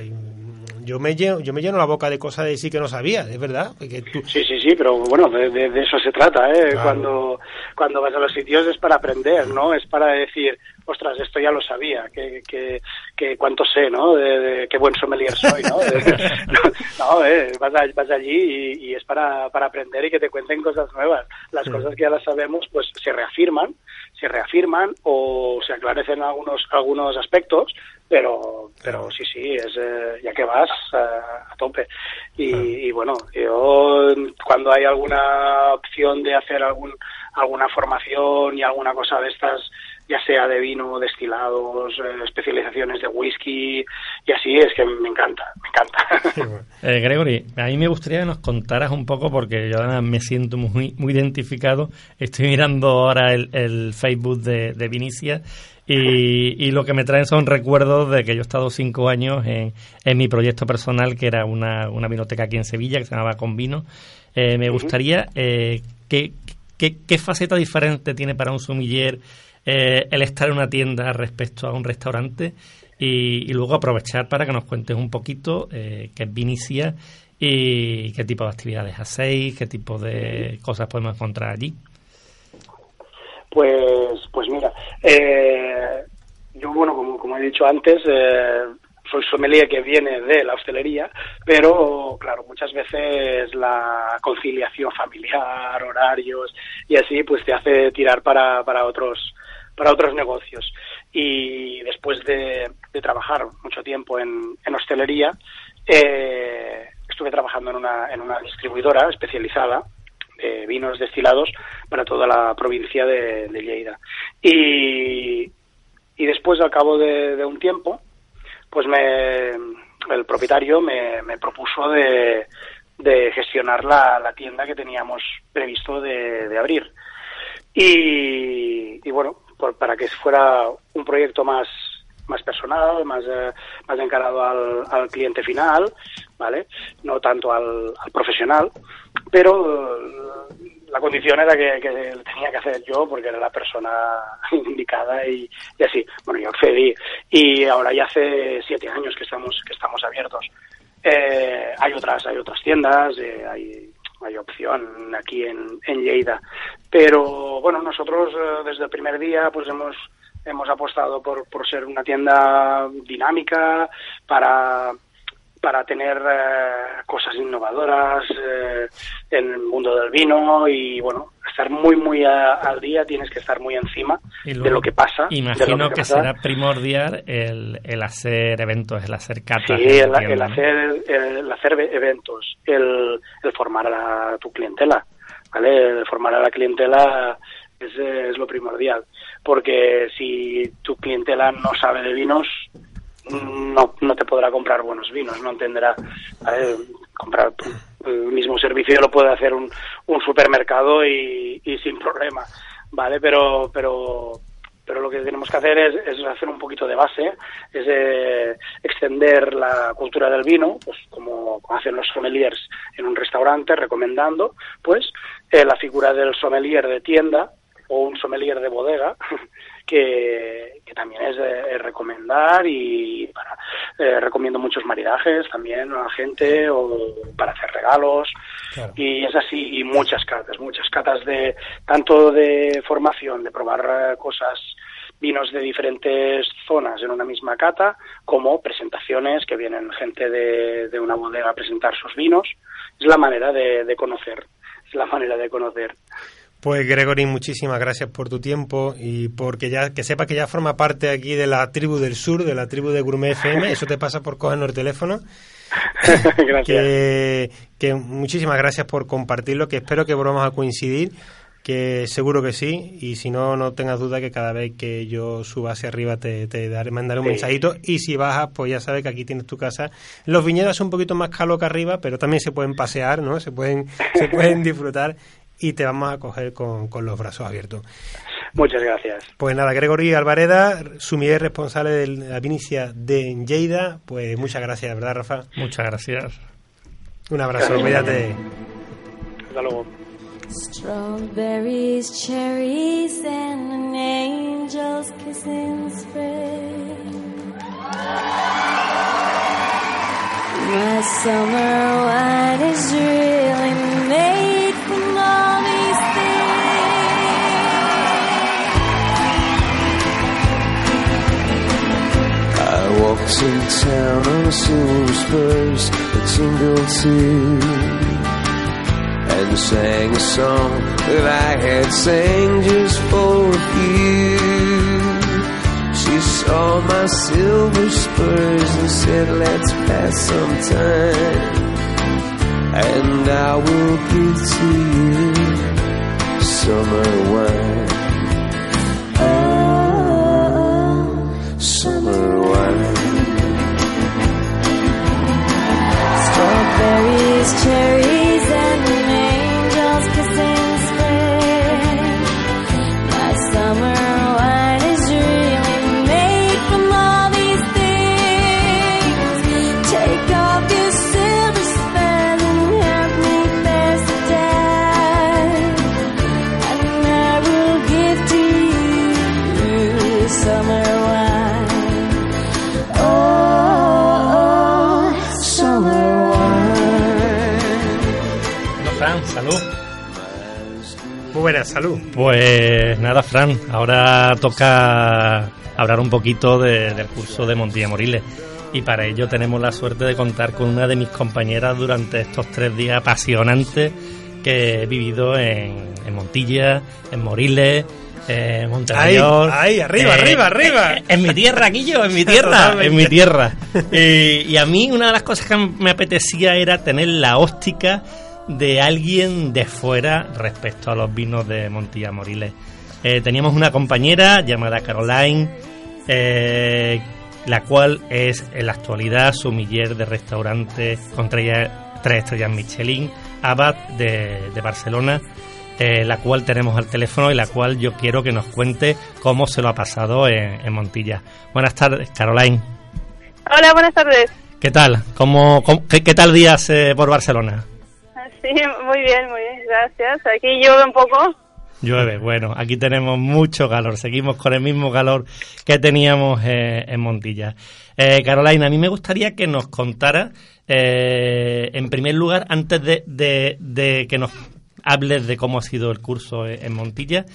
yo me lleno, yo me lleno la boca de cosas de decir que no sabía, es verdad. Sí, sí, sí, pero bueno, de, eso se trata, ¿eh? Cuando, cuando vas a los sitios es para aprender, ¿no? Es para decir, ostras, esto ya lo sabía, que, que, que cuánto sé, ¿no? De, qué buen sommelier soy, ¿no? no, eh, vas, vas, allí y, es para, para aprender y que te cuenten cosas nuevas. Las cosas que ya las sabemos, pues se reafirman, se reafirman o se aclarecen algunos, algunos aspectos, pero pero sí sí es eh, ya que vas a tope. Y, bueno yo cuando hay alguna opción de hacer algún alguna formación y alguna cosa de estas ya sea de vino, destilados, eh, especializaciones de whisky y así, es que me encanta, me encanta. eh, Gregory, a mí me gustaría que nos contaras un poco, porque yo además me siento muy, muy identificado, estoy mirando ahora el, el Facebook de, de Vinicia y, lo que me traen son recuerdos de que yo he estado cinco años en, en mi proyecto personal, que era una, una vinoteca aquí en Sevilla, que se llamaba Convino. Eh, me gustaría, eh, ¿qué, qué, faceta diferente tiene para un sumiller eh, el estar en una tienda respecto a un restaurante? Y, luego aprovechar para que nos cuentes un poquito qué es Vinicia y qué tipo de actividades hacéis, qué tipo de cosas podemos encontrar allí. Pues, pues mira, eh, yo, bueno, como, como he dicho antes, eh, soy sommelier que viene de la hostelería, pero claro, muchas veces la conciliación familiar, horarios y así, pues te hace tirar para, para otros para otros negocios. Y después de, trabajar mucho tiempo en, hostelería, eh, estuve trabajando en una, en una distribuidora especializada de vinos destilados para toda la provincia de, Lleida. Y, y después, al cabo de, un tiempo, pues me, el propietario me, me propuso de, de gestionar la, tienda que teníamos previsto de, abrir. Y, y bueno, por, para que fuera un proyecto más más personal, más, eh, más encarado al, al, cliente final, ¿vale? No tanto al, al profesional, pero eh, la condición era que, que, tenía que hacer yo porque era la persona indicada y, y, así. Bueno, yo accedí y ahora ya hace siete años que estamos que estamos abiertos. Eh, hay otras hay otras tiendas, eh, hay hay opción aquí en, en Lleida. Pero bueno, nosotros eh, desde el primer día pues hemos hemos apostado por, por ser una tienda dinámica para para tener eh, cosas innovadoras eh, en el mundo del vino y bueno estar muy muy al día tienes que estar muy encima de lo que pasa imagino que, será primordial el, el, hacer eventos el hacer catas sí el, hacer el, hacer eventos el, el formar a tu clientela vale el formar a la clientela es, es lo primordial porque si tu clientela no sabe de vinos no, no te podrá comprar buenos vinos, no entenderá comprar el mismo servicio lo puede hacer un, un supermercado y, y, sin problema, ¿vale? Pero, pero, pero lo que tenemos que hacer es, es hacer un poquito de base, es eh, extender la cultura del vino, pues como hacen los sommeliers en un restaurante, recomendando, pues, eh, la figura del sommelier de tienda o un sommelier de bodega, que, también es de recomendar y para, eh, recomiendo muchos maridajes también a la gente o para hacer regalos y es así y muchas catas, muchas catas de tanto de formación, de probar eh, cosas vinos de diferentes zonas en una misma cata, como presentaciones que vienen gente de, de una bodega a presentar sus vinos. Es la manera de, de conocer, es la manera de conocer. Pues Gregory, muchísimas gracias por tu tiempo y porque ya que sepa que ya forma parte aquí de la tribu del sur, de la tribu de Gourmet FM, eso te pasa por cogernos el teléfono. que, que, muchísimas gracias por compartirlo, que espero que volvamos a coincidir, que seguro que sí, y si no, no tengas duda que cada vez que yo suba hacia arriba te, te daré, mandaré un mensajito, y si bajas, pues ya sabes que aquí tienes tu casa. Los viñedos son un poquito más calos que arriba, pero también se pueden pasear, ¿no? Se pueden, se pueden disfrutar y te vamos a coger con, con los brazos abiertos. Muchas gracias. Pues nada, Gregory Alvareda, sumiller responsable de la Vinicia de Lleida, pues muchas gracias, ¿verdad, Rafa? Muchas gracias. Un abrazo, cuídate. Hasta luego. Strawberries, cherries, and an angel's kiss in spring. My summer wine is really Walked in town on silver spurs that tingled too and sang a song that I had sang just for you. She saw my silver spurs and said, Let's pass some time. And I will give to you summer wine. Strawberries, salud. Pues nada, Fran, ahora toca hablar un poquito de- del curso de Montilla Moriles. Y para ello tenemos la suerte de contar con una de mis compañeras durante estos tres días apasionantes que he vivido en, en Montilla, en Moriles, en Montemayor. Ahí, ahí, arriba, arriba, arriba. eh, En, mi tierra, Guillo, en mi tierra, en mi tierra. Eh, y a mí una de las cosas que me apetecía era tener la óptica de alguien de fuera respecto a los vinos de Montilla Moriles. Eh, teníamos una compañera llamada Caroline, eh, la cual es en la actualidad sumiller de restaurante con tres, tres estrellas Michelin, Abad de, de Barcelona, eh, la cual tenemos al teléfono y la cual yo quiero que nos cuente cómo se lo ha pasado en, en Montilla. Buenas tardes, Caroline. Hola, buenas tardes. ¿Qué tal? ¿Cómo, cómo- qué, qué tal días eh, por Barcelona? Muy bien, muy bien, gracias. Aquí llueve un poco. Llueve, bueno, aquí tenemos mucho calor, seguimos con el mismo calor que teníamos eh, en Montilla. Eh, Carolina, a mí me gustaría que nos contara, eh, en primer lugar, antes de, de- que nos hables de cómo ha sido el curso en Montilla,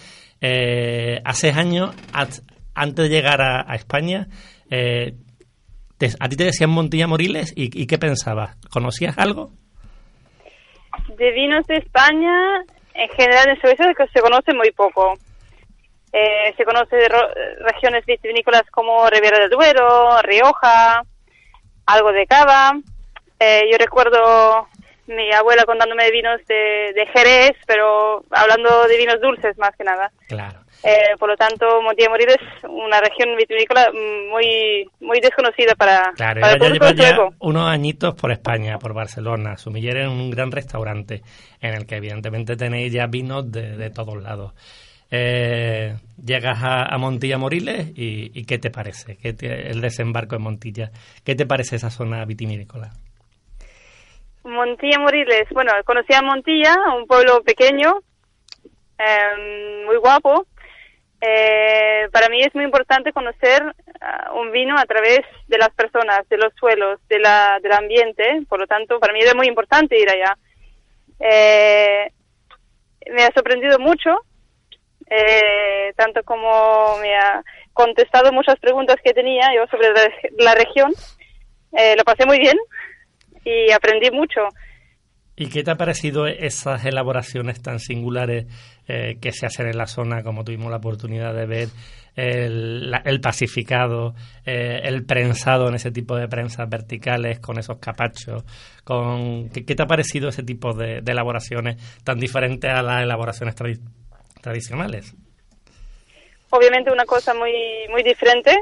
eh, hace años, antes de llegar a, a España, eh, te- ¿a ti te decían Montilla Moriles y, y qué pensabas? ¿Conocías algo? De vinos de España, en general en Suecia se conoce muy poco. Eh, se conoce de regiones vitivinícolas como Ribera del Duero, Rioja, algo de Cava. Eh, yo recuerdo mi abuela contándome de vinos de, de Jerez, pero hablando de vinos dulces más que nada. Claro. Eh, por lo tanto, Montilla Morir es una región vitivinícola muy muy desconocida para, Claro, para el público ya unos añitos por España, por Barcelona. Sumiller es un gran restaurante en el que evidentemente tenéis ya vinos de, de todos lados. Eh, llegas a, a Montilla Moriles y, y ¿qué te parece? ¿Qué te- el desembarco en Montilla? ¿Qué te parece esa zona vitivinícola? Montilla Moriles, bueno, conocí a Montilla, un pueblo pequeño, eh, muy guapo. Eh, para mí es muy importante conocer ah, un vino a través de las personas, de los suelos, de la, del ambiente. Por lo tanto, para mí es muy importante ir allá. Eh, me ha sorprendido mucho, eh, tanto como me ha contestado muchas preguntas que tenía yo sobre la, la región. Eh, lo pasé muy bien y aprendí mucho. ¿Y qué te ha parecido esas elaboraciones tan singulares eh, que se hacen en la zona, como tuvimos la oportunidad de ver, el, el pacificado, eh, el prensado en ese tipo de prensas verticales, con esos capachos? Con, ¿qué, te ha parecido ese tipo de, elaboraciones tan diferentes a las elaboraciones tradi- tradicionales? Obviamente una cosa muy muy diferente,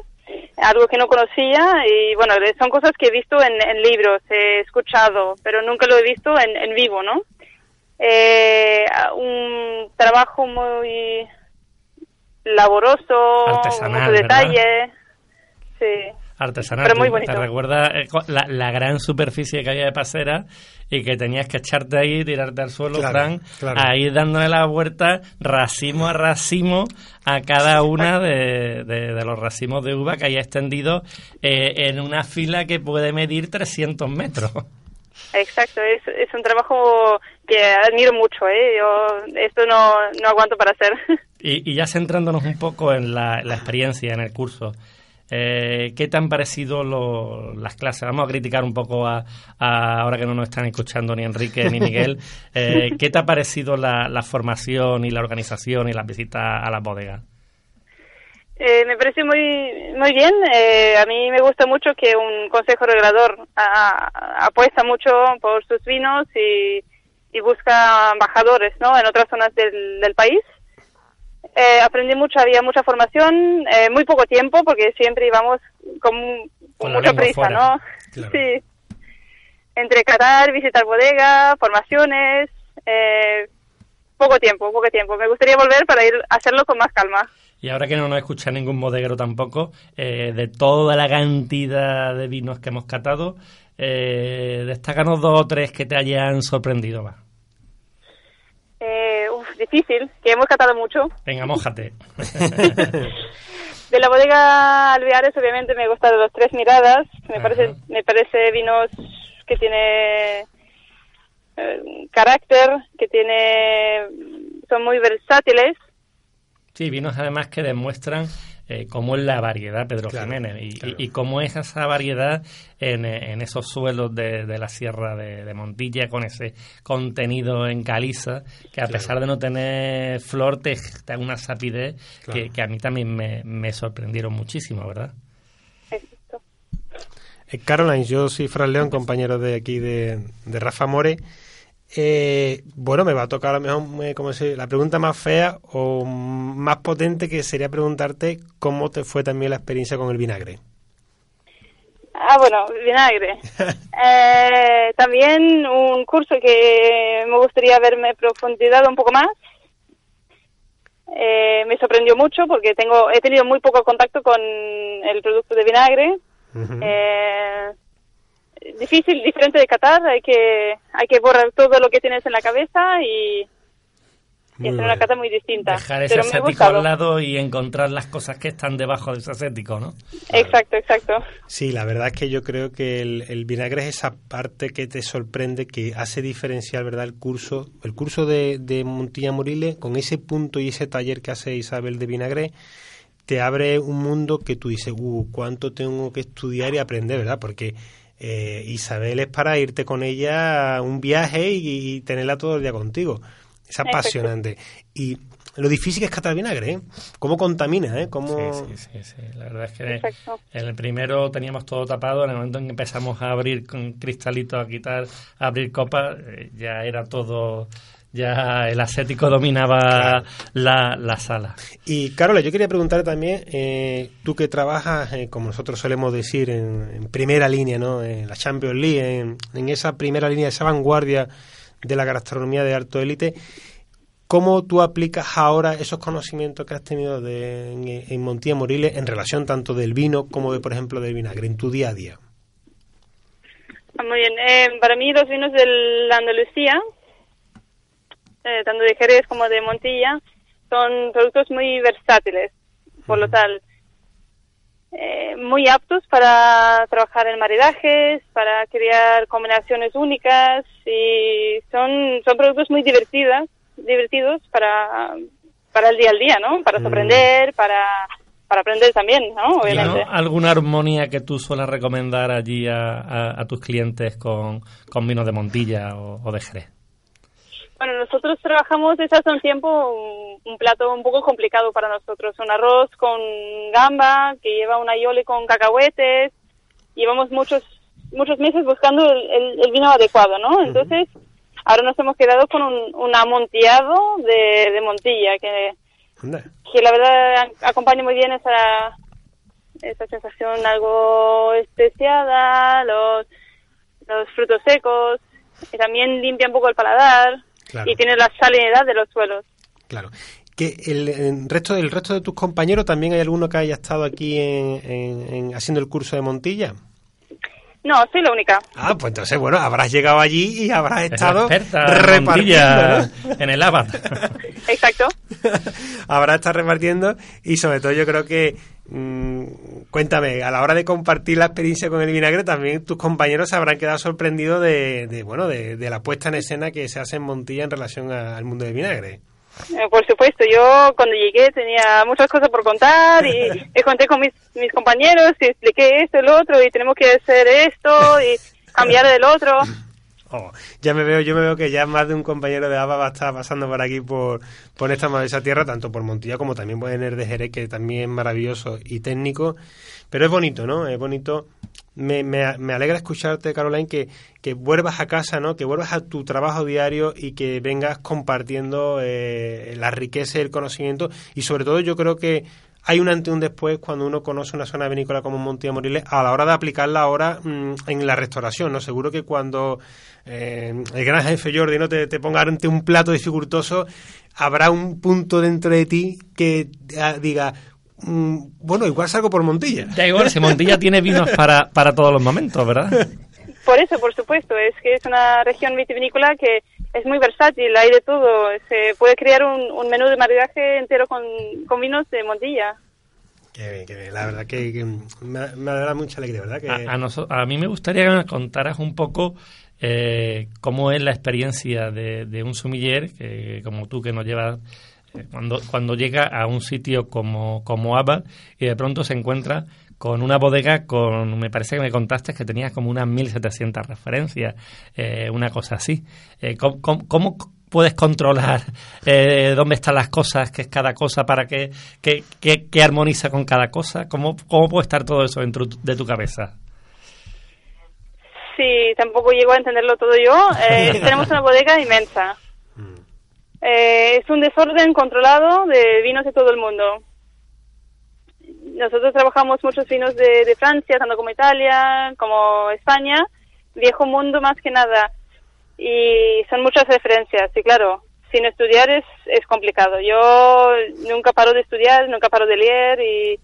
algo que no conocía y bueno, son cosas que he visto en, en libros, he escuchado, pero nunca lo he visto en, en vivo, ¿no? Eh, un trabajo muy laboroso, Artesanal, mucho ¿verdad? detalle. Sí. Artesanal. Pero muy ¿Te- bonito. ¿Te recuerda eh, la, la gran superficie que había de pasera y que tenías que echarte ahí, tirarte al suelo, Claro, Fran, claro. a ir dándole la vuelta racimo a racimo a cada una de, de- de los racimos de uva que hay extendidos eh, en una fila que puede medir 300 metros? Exacto, es, es un trabajo que admiro mucho, ¿eh? Yo esto no, no aguanto para hacer. Y, y ya centrándonos un poco en la, la experiencia, en el curso, eh, ¿qué te han parecido lo- las clases? Vamos a criticar un poco a, a- ahora que no nos están escuchando ni Enrique ni Miguel. eh, ¿Qué te ha parecido la, la formación y la organización y las visitas a las bodegas? Eh, me parece muy muy bien. Eh, a mí me gusta mucho que un consejo regulador a- a- apuesta mucho por sus vinos y, y busca embajadores ¿no? en otras zonas del, del país. Eh, aprendí mucho, había mucha formación, eh, muy poco tiempo porque siempre íbamos con, mucha prisa, fuera. ¿no? Claro. Sí. Entre catar, visitar bodega, formaciones, eh, poco tiempo, poco tiempo. Me gustaría volver para ir a hacerlo con más calma. Y ahora que no nos escucha ningún bodeguero tampoco, eh, de toda la cantidad de vinos que hemos catado, eh, destácanos dos o tres que te hayan sorprendido más. Eh, uf, difícil, que hemos catado mucho. Venga, mójate. De la bodega Alveares, obviamente, me gusta de los tres miradas. Me Ajá. parece, me parece vinos que tiene eh, carácter, que tiene, son muy versátiles. Sí, vinos además que demuestran eh, cómo es la variedad, Pedro Claro, Jiménez, y, claro. y- y cómo es esa variedad en, en esos suelos de, de la sierra de, de Montilla, con ese contenido en caliza, que a Claro. pesar de no tener flor, te, da una sapidez Claro. que, que a mí también me, me sorprendieron muchísimo, ¿verdad? Eh, Caroline, yo soy Fran León, compañero de aquí de, de Rafa More. Eh, bueno, me va a tocar a lo mejor eh, como se- la pregunta más fea o más potente que sería preguntarte cómo te fue también la experiencia con el vinagre. Ah, bueno, vinagre. Eh, también un curso que me gustaría haberme profundizado un poco más. Eh, me sorprendió mucho porque tengo he tenido muy poco contacto con el producto de vinagre. Eh, difícil, diferente de catar. Hay que hay que borrar todo lo que tienes en la cabeza y y hacer una cata muy distinta. Dejar ese ascético al lado y encontrar las cosas que están debajo de ese ascético, ¿no? Exacto, exacto. Sí, la verdad es que yo creo que el, el vinagre es esa parte que te sorprende, que hace diferencial, ¿verdad? El curso, el curso de, de Montilla Moriles, con ese punto y ese taller que hace Isabel de vinagre, te abre un mundo que tú dices, uh, cuánto tengo que estudiar y aprender, ¿verdad? Porque eh, Isabel es para irte con ella a un viaje y, y tenerla todo el día contigo. Es apasionante. Y lo difícil que es catar vinagre, ¿eh? Cómo contamina, ¿eh? Cómo... Sí, sí, sí, sí. La verdad es que en el primero teníamos todo tapado. En el momento en que empezamos a abrir con cristalitos, a quitar, a abrir copas, eh, ya era todo. Ya el ascético dominaba la, la sala. Y Carola, yo quería preguntar también, eh, tú que trabajas, eh, como nosotros solemos decir, en, en primera línea, ¿no? En la Champions League, en, en esa primera línea, esa vanguardia de la gastronomía de alto élite, ¿cómo tú aplicas ahora esos conocimientos que has tenido de, en, en Montilla Moriles en relación tanto del vino como de, por ejemplo, del vinagre en tu día a día? Muy bien. Eh, para mí los vinos de la Andalucía, eh, tanto de Jerez como de Montilla, son productos muy versátiles. Por lo tal, eh, muy aptos para trabajar en maridajes, para crear combinaciones únicas y son, son productos muy divertidos, divertidos para, para el día al día, ¿no? Para sorprender, para, para aprender también, ¿no? ¿Y Obviamente. no alguna armonía que tú suelas recomendar allí a, a- a tus clientes con, con vinos de Montilla o, o de Jerez? Bueno, nosotros trabajamos desde hace un tiempo un, un plato un poco complicado para nosotros. Un arroz con gamba que lleva una aioli con cacahuetes. Llevamos muchos muchos meses buscando el, el- el vino adecuado, ¿no? Entonces, ahora nos hemos quedado con un, un amontillado de, de Montilla que, que la verdad acompaña muy bien esa, esa sensación algo especiada, los, los frutos secos, y también limpia un poco el paladar Claro. y tiene la salinidad de los suelos. Claro. Que el, el resto, el resto de tus compañeros, ¿también hay alguno que haya estado aquí en, en- en- haciendo el curso de Montilla? No, soy la única. Ah, pues entonces, bueno, habrás llegado allí y habrás estado repartiendo, en el Abat. Exacto. habrá estado repartiendo y sobre todo yo creo que mm, cuéntame a la hora de compartir la experiencia con el vinagre también tus compañeros se habrán quedado sorprendidos de, de, bueno de, de la puesta en escena que se hace en Montilla en relación a- al mundo del vinagre por supuesto, yo cuando llegué tenía muchas cosas por contar y me conté con mis, mis compañeros y expliqué esto, el otro y tenemos que hacer esto y cambiar del otro. Oh, ya me veo, yo me veo que ya más de un compañero de ABA va a estar pasando por aquí por, por esta maravillosa tierra, tanto por Montilla como también por el de Jerez, que también es maravilloso y técnico. Pero es bonito, ¿no? Es bonito. Me, me, me alegra escucharte, Caroline, que, que vuelvas a casa, ¿no? Que vuelvas a tu trabajo diario y que vengas compartiendo eh, la riqueza y el conocimiento. Y sobre todo yo creo que hay un antes y un después cuando uno conoce una zona vinícola como Montilla Moriles a la hora de aplicarla ahora mm, en la restauración, ¿no? Seguro que cuando eh, el gran jefe Jordi no te, te ponga ante un plato dificultoso, habrá un punto dentro de ti que ah, diga, bueno, igual salgo por Montilla. Da igual, si Montilla tiene vinos para, para todos los momentos, ¿verdad? Por eso, por supuesto, es que es una región vitivinícola que es muy versátil, hay de todo. Se puede crear un, un menú de maridaje entero con, con vinos de Montilla. Qué bien, qué bien. La verdad que, que me, me da mucha alegría, ¿verdad? Que, A, a noso- a mí me gustaría que me contaras un poco eh, cómo es la experiencia de, de un sumiller, que, como tú que nos llevas, cuando, cuando llega a un sitio como, como Abba y de pronto se encuentra con una bodega con, me parece que me contaste que tenías como unas 1.700 referencias, eh, una cosa así. Eh, ¿cómo, cómo- cómo puedes controlar eh, dónde están las cosas, qué es cada cosa, para qué, qué, qué- qué armoniza con cada cosa? ¿Cómo, ¿Cómo puede estar todo eso dentro de tu cabeza? Sí, tampoco llego a entenderlo todo yo. Eh, tenemos una bodega inmensa. Eh, es un desorden controlado de vinos de todo el mundo. Nosotros trabajamos muchos vinos de, de Francia, tanto como Italia, como España, viejo mundo más que nada. Y son muchas referencias. Y claro, sin estudiar es, es complicado. Yo nunca paro de estudiar, nunca paro de leer y,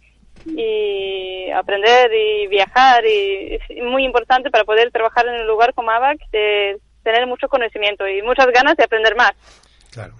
y aprender y viajar. Y es muy importante para poder trabajar en un lugar como ABAC, de tener mucho conocimiento y muchas ganas de aprender más. Claro.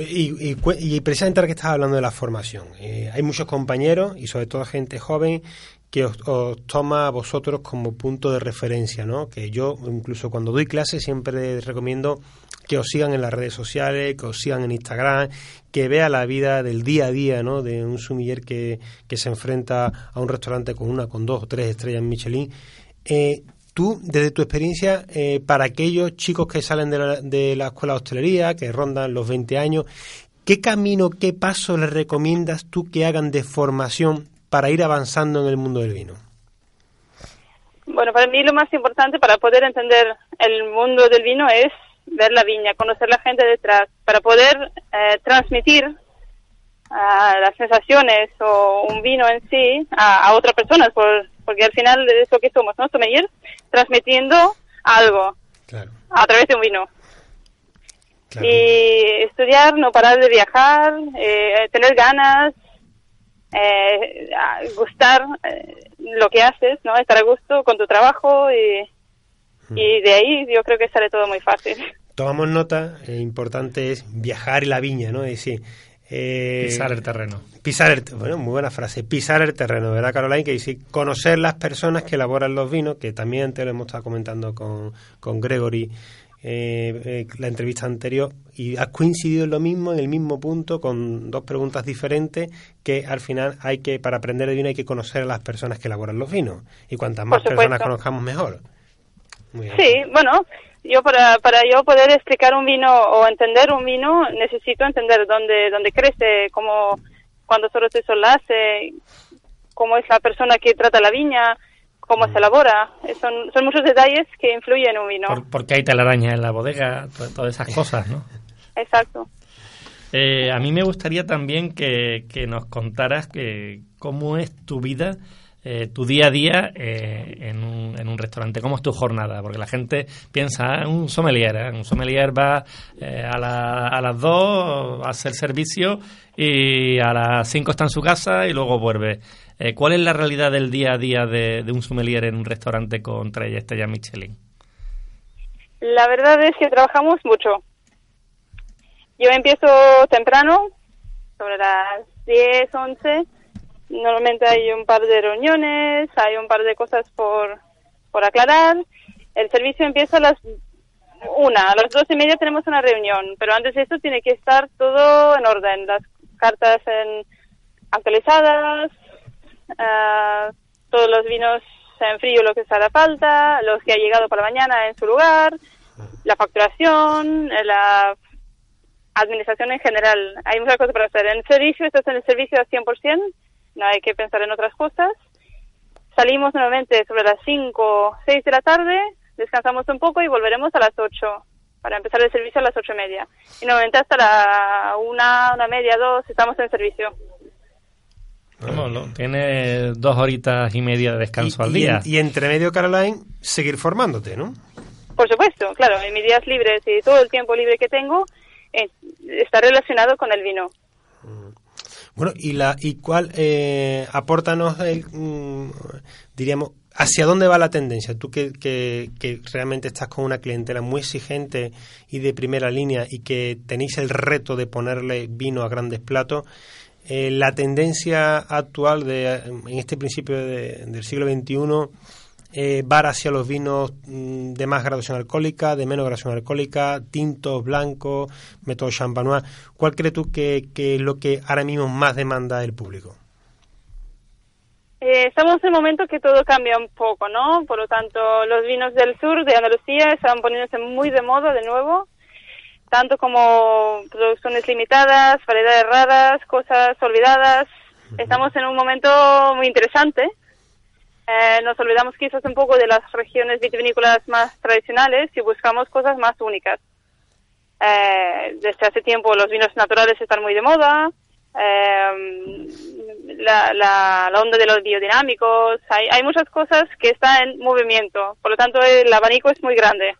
Y, y y precisamente ahora que estás hablando de la formación, eh, hay muchos compañeros y sobre todo gente joven que os, toma a vosotros como punto de referencia, ¿no? Que yo incluso cuando doy clases siempre recomiendo que os sigan en las redes sociales, que os sigan en Instagram, que vea la vida del día a día, ¿no? De un sumiller que, que se enfrenta a un restaurante con una, con dos o tres estrellas Michelin. Eh, tú, desde tu experiencia, eh, para aquellos chicos que salen de la, de la escuela de hostelería, que rondan los 20 años, ¿qué camino, qué paso les recomiendas tú que hagan de formación para ir avanzando en el mundo del vino? Bueno, para mí lo más importante para poder entender el mundo del vino es ver la viña, conocer la gente detrás, para poder eh, transmitir ah, las sensaciones o un vino en sí a, a otras personas, por- porque al final es lo que somos, ¿no? Sommelier, transmitiendo algo Claro, a través de un vino. claro. Y estudiar, no parar de viajar, eh, tener ganas, eh, gustar eh, lo que haces, ¿no? Estar a gusto con tu trabajo y, y de ahí yo creo que sale todo muy fácil. Tomamos nota, eh, importante es viajar y la viña, ¿no? Es decir, eh, Pisar el terreno. Pisar el, bueno, muy buena frase, pisar el terreno, ¿verdad, Caroline? Que dice conocer las personas que elaboran los vinos, que también antes lo hemos estado comentando con, con Gregory eh, eh, la entrevista anterior, y has coincidido en lo mismo, en el mismo punto, con dos preguntas diferentes, que al final hay que, para aprender de vino hay que conocer a las personas que elaboran los vinos, y cuantas más personas conozcamos, mejor. Muy bien. Sí, bueno, yo para, para yo poder explicar un vino o entender un vino necesito entender dónde, dónde crece, cómo, cuándo solo se solace, cómo es la persona que trata la viña, cómo se elabora. Eh, Son, son muchos detalles que influyen en un vino. Por- porque hay telarañas en la bodega, to- todas esas cosas, ¿no? Exacto. Eh, a mí me gustaría también que, que nos contaras que, cómo es tu vida, eh, tu día a día eh, en, un, en un restaurante, cómo es tu jornada, porque la gente piensa, ah, un sommelier, ¿eh? un sommelier va eh, a, la- a las 2 a hacer servicio y a las 5 está en su casa y luego vuelve. Eh, ¿Cuál es la realidad del día a día de, de un sommelier en un restaurante con tres estrellas Michelin? La verdad es que trabajamos mucho. Yo empiezo temprano, sobre las 10, 11. Normalmente hay un par de reuniones, hay un par de cosas por, por aclarar. El servicio empieza a las una, a las dos y media tenemos una reunión, pero antes de eso tiene que estar todo en orden, las cartas en, actualizadas, ah, todos los vinos en frío lo que se haga falta, los que ha llegado para mañana en su lugar, la facturación, eh, la administración en general. Hay muchas cosas para hacer. En el servicio, estás en el servicio al 100%, no hay que pensar en otras cosas. Salimos nuevamente sobre las 5, 6 de la tarde, descansamos un poco y volveremos a las 8 para empezar el servicio a las ocho y media. Y normalmente hasta la una, una media, dos, estamos en servicio. Vamos, lo- Tiene dos horitas y media de descanso y, al día. y entre medio, Caroline, seguir formándote, ¿no? Por supuesto, claro, en mis días libres y todo el tiempo libre que tengo eh, está relacionado con el vino. Bueno, y la y cuál eh, apórtanos el, mm, diríamos hacia dónde va la tendencia. Tú que, que, que realmente estás con una clientela muy exigente y de primera línea y que tenéis el reto de ponerle vino a grandes platos. eh, la tendencia actual de en este principio de- del siglo XXI eh, va hacia los vinos mm, de más graduación alcohólica, de menos graduación alcohólica, tintos, blancos, método champanois. ¿Cuál crees tú que, que es lo que ahora mismo más demanda el público? Eh, estamos en un momento que todo cambia un poco, ¿no? Por lo tanto, los vinos del sur de Andalucía están poniéndose muy de moda de nuevo, tanto como producciones limitadas, variedades raras, cosas olvidadas. Estamos en un momento muy interesante. Eh, nos olvidamos quizás un poco de las regiones vitivinícolas más tradicionales y buscamos cosas más únicas. Eh, desde hace tiempo los vinos naturales están muy de moda. Eh, la, la, la onda de los biodinámicos, hay, hay muchas cosas que están en movimiento. Por lo tanto, el abanico es muy grande.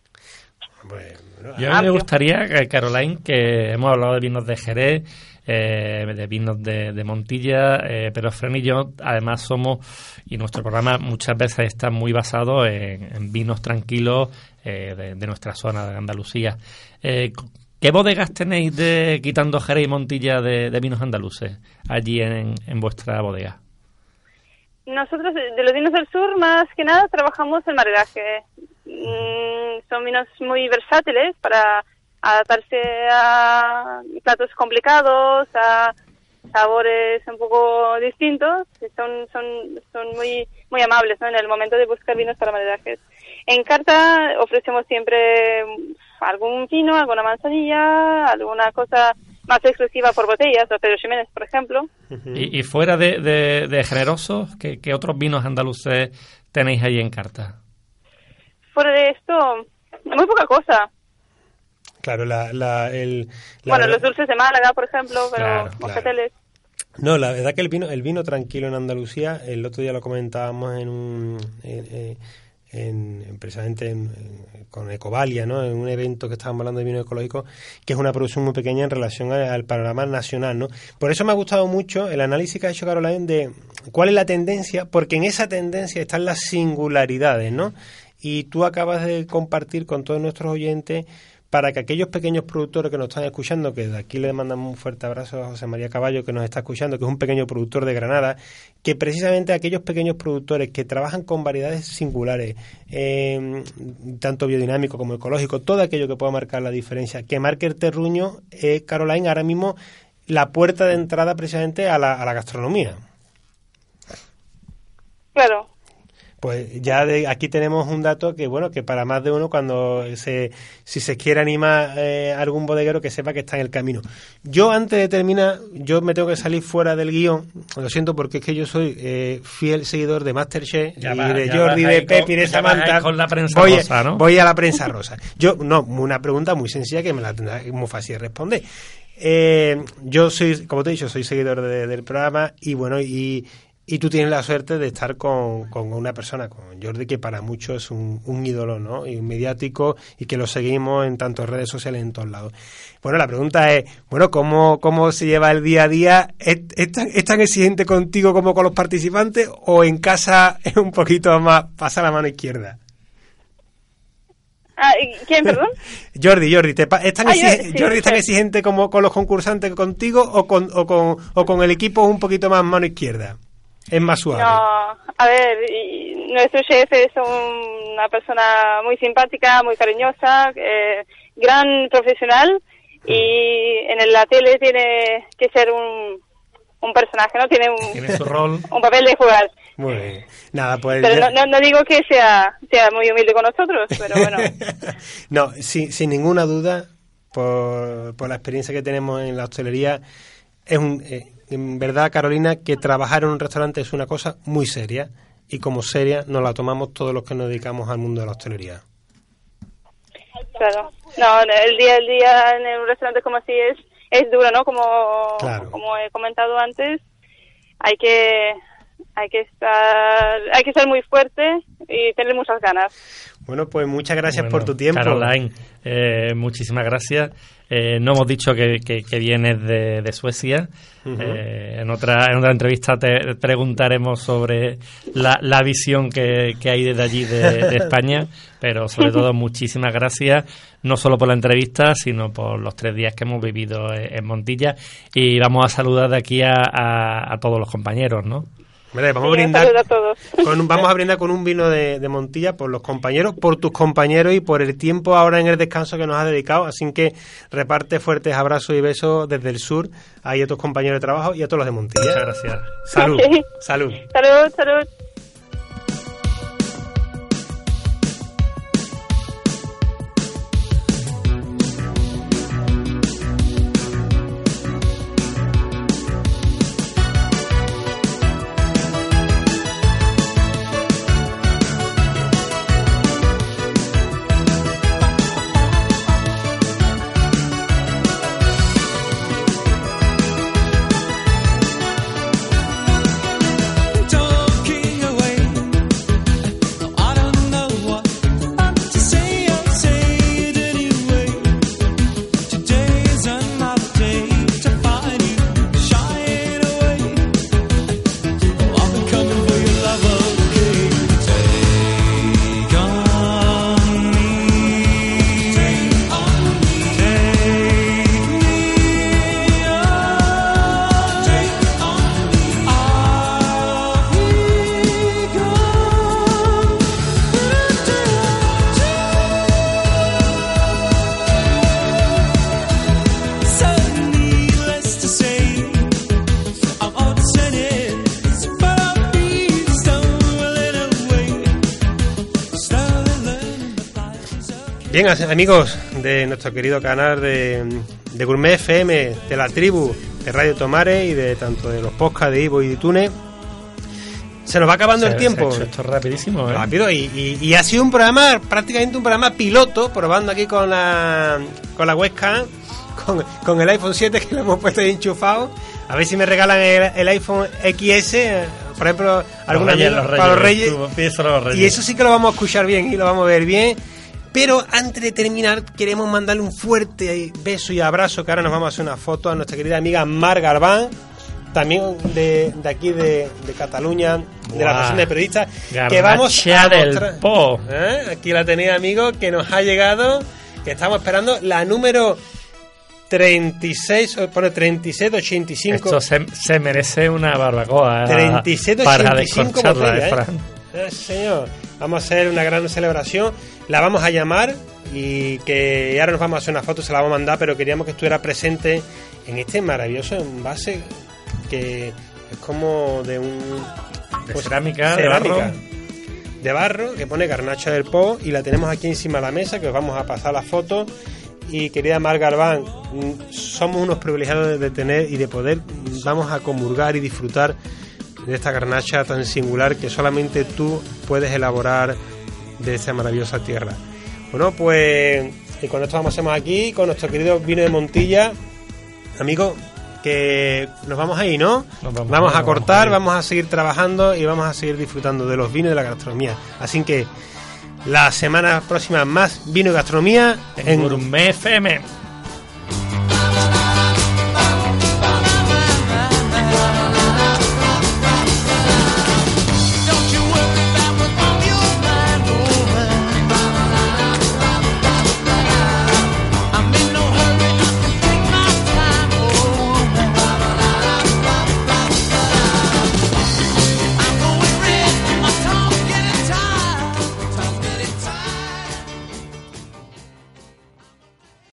Yo a mí me gustaría, eh, Caroline, que hemos hablado de vinos de Jerez, eh, de vinos de, de Montilla, eh, pero Fran y yo además somos, y nuestro programa muchas veces está muy basado en, vinos tranquilos eh, de, nuestra zona de Andalucía. Eh, ¿Qué bodegas tenéis de quitando Jerez y Montilla de, de vinos andaluces allí en, en vuestra bodega? Nosotros, de de los vinos del sur, más que nada, trabajamos el maridaje. Mm, son vinos muy versátiles para adaptarse a platos complicados, a sabores un poco distintos. Son, son, son muy, muy amables ¿no? en el momento de buscar vinos para maridajes. En carta ofrecemos siempre algún vino, alguna manzanilla, alguna cosa más exclusiva por botellas, o Pedro Ximénez, por ejemplo. Y, y fuera de, de- de generosos, ¿qué, qué otros vinos andaluces tenéis ahí en carta? Fuera de esto, muy poca cosa. Claro, la, la, el, la bueno, verdad- los dulces de Málaga, por ejemplo, pero Claro. No, la verdad que el vino, el vino tranquilo en Andalucía, el otro día lo comentábamos en un, en, eh, en- en- precisamente en- en- con Ecovalia, ¿no? En un evento que estábamos hablando de vino ecológico, que es una producción muy pequeña en relación a- al panorama nacional, ¿no? Por eso me ha gustado mucho el análisis que ha hecho Caroline de cuál es la tendencia, porque en esa tendencia están las singularidades, ¿no? Y tú acabas de compartir con todos nuestros oyentes para que aquellos pequeños productores que nos están escuchando, que de aquí le mandamos un fuerte abrazo a José María Caballo, que nos está escuchando, que es un pequeño productor de Granada, que precisamente aquellos pequeños productores que trabajan con variedades singulares, eh, tanto biodinámico como ecológico, todo aquello que pueda marcar la diferencia, que marque el terruño, es Caroline ahora mismo la puerta de entrada precisamente a la, a la gastronomía. Claro. Pues ya de aquí tenemos un dato que, bueno, que para más de uno, cuando se, si se quiere animar eh, algún bodeguero, que sepa que está en el camino. Yo, antes de terminar, yo me tengo que salir fuera del guion, lo siento, porque es que yo soy eh, fiel seguidor de Masterchef Ya y va- de Jordi, de Pepi, de Samantha. con la prensa voy, rosa, ¿no? voy a la prensa rosa. Yo, no, una pregunta muy sencilla que me la tendrá muy fácil de responder. Eh, yo soy, como te he dicho, soy seguidor de- del programa y bueno, y, y tú tienes la suerte de estar con, con una persona, con Jordi, que para muchos es un, un ídolo, ¿no? Y un mediático y que lo seguimos en tantas redes sociales en todos lados. Bueno, la pregunta es, bueno, ¿cómo, cómo se lleva el día a día? ¿Es, es tan, es tan exigente contigo como con los participantes o en casa es un poquito más, pasa la mano izquierda? Ah, ¿y ¿Quién, perdón? Jordi, Jordi, ¿te ¿es tan, Ah, yo- exige- sí, Jordi es tan sí. exigente como con los concursantes contigo o con, o con, o con el equipo un poquito más mano izquierda? Es más suave. No, a ver, y nuestro chef es un- una persona muy simpática, muy cariñosa, eh, gran profesional y en la tele tiene que ser un, un personaje, ¿no? Tiene un, Tiene su rol. un papel de jugar. Muy bien. Nada, pues... Pero ya- no, no, no digo que sea, sea muy humilde con nosotros, pero bueno. no, sin, sin ninguna duda, por, por la experiencia que tenemos en la hostelería, es un, eh, en verdad, Carolina, que trabajar en un restaurante es una cosa muy seria y como seria nos la tomamos todos los que nos dedicamos al mundo de la hostelería. Claro. No, el día el día en un restaurante como así es es duro, ¿no? Como Claro. como he comentado antes, hay que hay que estar hay que ser muy fuerte y tener muchas ganas. Bueno, pues muchas gracias Bueno, por tu tiempo. Caroline, eh, muchísimas gracias. Eh, no hemos dicho que, que- que vienes de, de Suecia. Eh, en, otra, en otra entrevista te preguntaremos sobre la, la visión que, que hay desde allí de, de España. Pero sobre todo, muchísimas gracias, no solo por la entrevista, sino por los tres días que hemos vivido en, en Montilla. Y vamos a saludar de aquí a, a- a todos los compañeros, ¿no? Vale, vamos Sí, a brindar. a todos. Con un- vamos a brindar con un vino de, de Montilla por los compañeros, por tus compañeros y por el tiempo ahora en el descanso que nos has dedicado. Así que reparte fuertes abrazos y besos desde el sur ahí a tus compañeros de trabajo y a todos los de Montilla. Muchas gracias. Salud. Sí. Salud. Salud, salud. Bien, amigos de nuestro querido canal de, de Gourmet FM, de la tribu de Radio Tomare y de tanto de los podcasts de Ivo y de Tune, se nos va acabando el tiempo. esto rapidísimo, ¿eh? Rápido, y, y- y ha sido un programa, prácticamente un programa piloto, probando aquí con la, con la webcam, con, con el iPhone 7 que lo hemos puesto ahí enchufado. A ver si me regalan el, el iPhone XS, eh, por ejemplo, los para los reyes. Y eso sí que lo vamos a escuchar bien y lo vamos a ver bien. Pero antes de terminar, queremos mandarle un fuerte beso y abrazo, que ahora nos vamos a hacer una foto a nuestra querida amiga Mar Garbán, también de, de aquí de, de Cataluña, de la. Asociación de Periodistas, que vamos a mostrar- Po. ¿Eh? Aquí la tenéis, amigo, que nos ha llegado, que estamos esperando la número 36, o pone 36 de 85. Esto se, se merece una barbacoa. ¿eh? 37 Para 85 descorcharla, botellas, ¿eh, ¿eh? Fran? Sí, señor. Vamos a hacer una gran celebración. La vamos a llamar y que ahora nos vamos a hacer una foto, se la vamos a mandar, pero queríamos que estuviera presente en este maravilloso envase que es como de un De pues, cerámica, de barro. de barro, que pone garnacha del Po y la tenemos aquí encima de la mesa que os vamos a pasar la foto y querida Mar Galván mm, somos unos privilegiados de- de tener y de poder mm, vamos a comulgar y disfrutar de esta garnacha tan singular que solamente tú puedes elaborar de esa maravillosa tierra. Bueno, pues y con esto vamos a aquí con nuestro querido vino de Montilla. Amigo, que nos vamos ahí, ¿no? Nos vamos vamos a cortar, vamos vamos a seguir trabajando y vamos a seguir disfrutando de los vinos y de la gastronomía. Así que la semana próxima más vino y gastronomía En Gourmet FM.